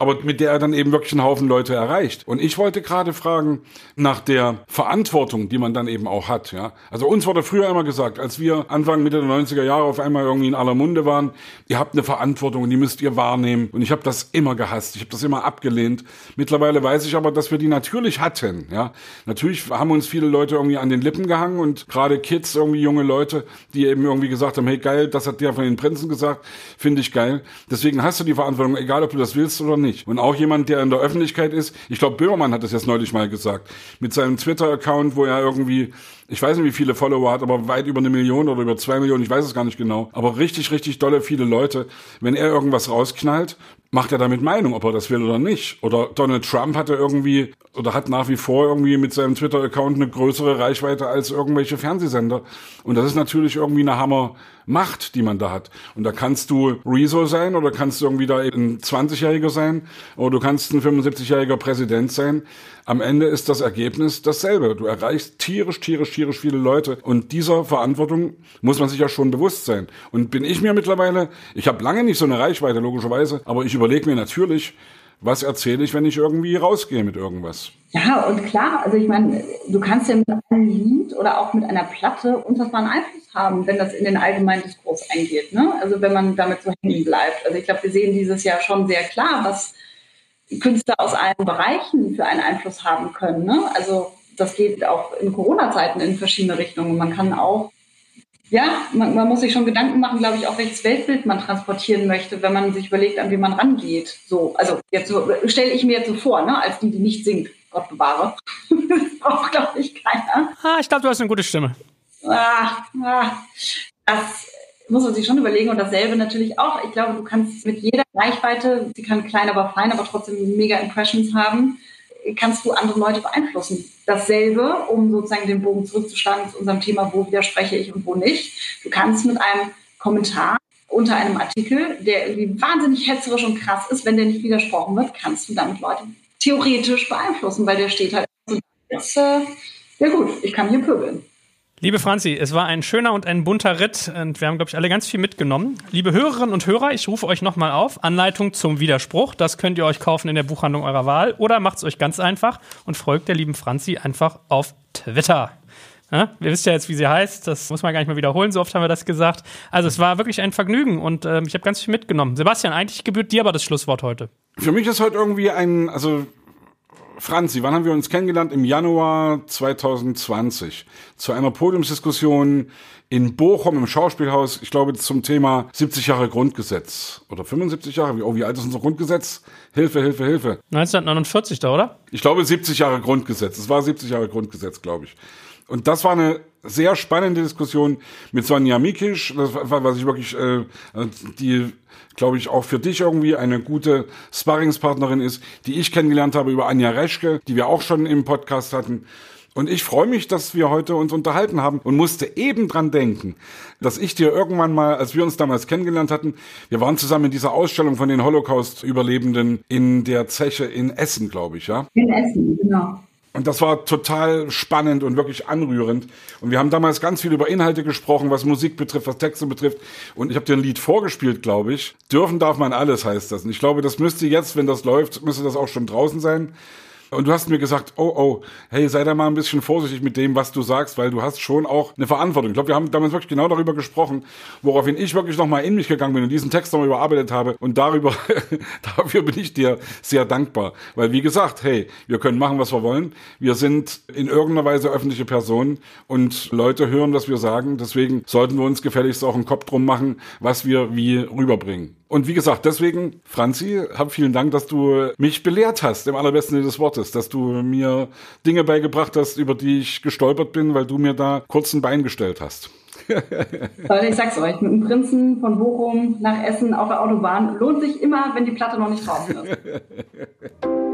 aber mit der er dann eben wirklich einen Haufen Leute erreicht. Und ich wollte gerade fragen nach der Verantwortung, die man dann eben auch hat. Ja, also uns wurde früher immer gesagt, als wir Anfang Mitte der 90er Jahre auf einmal irgendwie in aller Munde waren, ihr habt eine Verantwortung und die müsst ihr wahrnehmen. Und ich habe das immer gehasst, ich habe das immer abgelehnt. Mittlerweile weiß ich aber, dass wir die natürlich hatten. Ja, natürlich haben uns viele Leute irgendwie an den Lippen gehangen und gerade Kids, irgendwie junge Leute, die eben irgendwie gesagt haben, hey geil, das hat der von den Prinzen gesagt, finde ich geil. Deswegen hast du die Verantwortung, egal ob du das willst oder nicht nicht. Und auch jemand, der in der Öffentlichkeit ist, ich glaube, Böhmermann hat das jetzt neulich mal gesagt, mit seinem Twitter-Account, wo er irgendwie, ich weiß nicht, wie viele Follower hat, aber weit über eine Million oder über zwei Millionen, ich weiß es gar nicht genau, aber richtig, richtig dolle viele Leute, wenn er irgendwas rausknallt, macht er damit Meinung, ob er das will oder nicht. Oder Donald Trump hatte irgendwie oder hat nach wie vor irgendwie mit seinem Twitter-Account eine größere Reichweite als irgendwelche Fernsehsender. Und das ist natürlich irgendwie eine Hammermacht, die man da hat. Und da kannst du Rezo sein oder kannst du irgendwie da ein 20-Jähriger sein oder du kannst ein 75-jähriger Präsident sein. Am Ende ist das Ergebnis dasselbe. Du erreichst tierisch, tierisch, tierisch viele Leute. Und dieser Verantwortung muss man sich ja schon bewusst sein. Und bin ich mir mittlerweile, ich habe lange nicht so eine Reichweite, logischerweise, aber ich überlege mir natürlich, was erzähle ich, wenn ich irgendwie rausgehe mit irgendwas? Ja, und klar, also ich meine, du kannst ja mit einem Lied oder auch mit einer Platte unfassbaren Einfluss haben, wenn das in den allgemeinen Diskurs eingeht. Ne? Also wenn man damit so hängen bleibt. Also ich glaube, wir sehen dieses Jahr schon sehr klar, was Künstler aus allen Bereichen für einen Einfluss haben können. Ne? Also das geht auch in Corona-Zeiten in verschiedene Richtungen. Man kann auch, ja, man, man muss sich schon Gedanken machen, glaube ich, auch welches Weltbild man transportieren möchte, wenn man sich überlegt, an wie man rangeht. So, also jetzt so, stelle ich mir jetzt so vor, ne, als die, die nicht singt. Gott bewahre. das braucht, glaube ich, keiner. Ah, ich glaube, du hast eine gute Stimme. Ah, ah, das muss man sich schon überlegen und dasselbe natürlich auch. Ich glaube, du kannst mit jeder Reichweite, die kann klein, aber fein, aber trotzdem mega Impressions haben, kannst du andere Leute beeinflussen. Dasselbe, um sozusagen den Bogen zurückzuschlagen zu unserem Thema, wo widerspreche ich und wo nicht. Du kannst mit einem Kommentar unter einem Artikel, der irgendwie wahnsinnig hetzerisch und krass ist, wenn der nicht widersprochen wird, kannst du damit Leute theoretisch beeinflussen, weil der steht halt, das, äh, ja gut, ich kann hier pöbeln. Liebe Franzi, es war ein schöner und ein bunter Ritt und wir haben, glaube ich, alle ganz viel mitgenommen. Liebe Hörerinnen und Hörer, ich rufe euch nochmal auf. Anleitung zum Widerspruch, das könnt ihr euch kaufen in der Buchhandlung eurer Wahl oder macht es euch ganz einfach und folgt der lieben Franzi einfach auf Twitter. Ja, ihr wisst ja jetzt, wie sie heißt, das muss man gar nicht mehr wiederholen, so oft haben wir das gesagt. Also es war wirklich ein Vergnügen und äh, ich habe ganz viel mitgenommen. Sebastian, eigentlich gebührt dir aber das Schlusswort heute. Für mich ist heute irgendwie ein, also Franzi, wann haben wir uns kennengelernt? Im Januar 2020 zu einer Podiumsdiskussion in Bochum im Schauspielhaus, ich glaube zum Thema 70 Jahre Grundgesetz oder 75 Jahre, wie, oh, wie alt ist unser Grundgesetz? Hilfe, Hilfe, Hilfe. 1949 da, oder? Ich glaube 70 Jahre Grundgesetz. Es war 70 Jahre Grundgesetz, glaube ich. Und das war eine sehr spannende Diskussion mit Sonja Mikisch, das war, was ich wirklich, äh, die, glaube ich, auch für dich irgendwie eine gute Sparringspartnerin ist, die ich kennengelernt habe über Anja Reschke, die wir auch schon im Podcast hatten. Und ich freue mich, dass wir heute uns unterhalten haben und musste eben dran denken, dass ich dir irgendwann mal, als wir uns damals kennengelernt hatten, wir waren zusammen in dieser Ausstellung von den Holocaust-Überlebenden in der Zeche in Essen, glaube ich, ja? In Essen, genau. Und das war total spannend und wirklich anrührend. Und wir haben damals ganz viel über Inhalte gesprochen, was Musik betrifft, was Texte betrifft. Und ich habe dir ein Lied vorgespielt, glaube ich. Dürfen darf man alles, heißt das. Und ich glaube, das müsste jetzt, wenn das läuft, müsste das auch schon draußen sein. Und du hast mir gesagt, oh, oh, hey, sei da mal ein bisschen vorsichtig mit dem, was du sagst, weil du hast schon auch eine Verantwortung. Ich glaube, wir haben damals wirklich genau darüber gesprochen, woraufhin ich wirklich nochmal in mich gegangen bin und diesen Text nochmal überarbeitet habe. Und darüber, dafür bin ich dir sehr dankbar. Weil, wie gesagt, hey, wir können machen, was wir wollen. Wir sind in irgendeiner Weise öffentliche Personen und Leute hören, was wir sagen. Deswegen sollten wir uns gefälligst auch einen Kopf drum machen, was wir wie rüberbringen. Und wie gesagt, deswegen, Franzi, hab vielen Dank, dass du mich belehrt hast, im allerbesten Sinne des Wortes, dass du mir Dinge beigebracht hast, über die ich gestolpert bin, weil du mir da kurz ein Bein gestellt hast. Leute, ich sag's euch, mit dem Prinzen von Bochum nach Essen auf der Autobahn lohnt sich immer, wenn die Platte noch nicht draußen ist.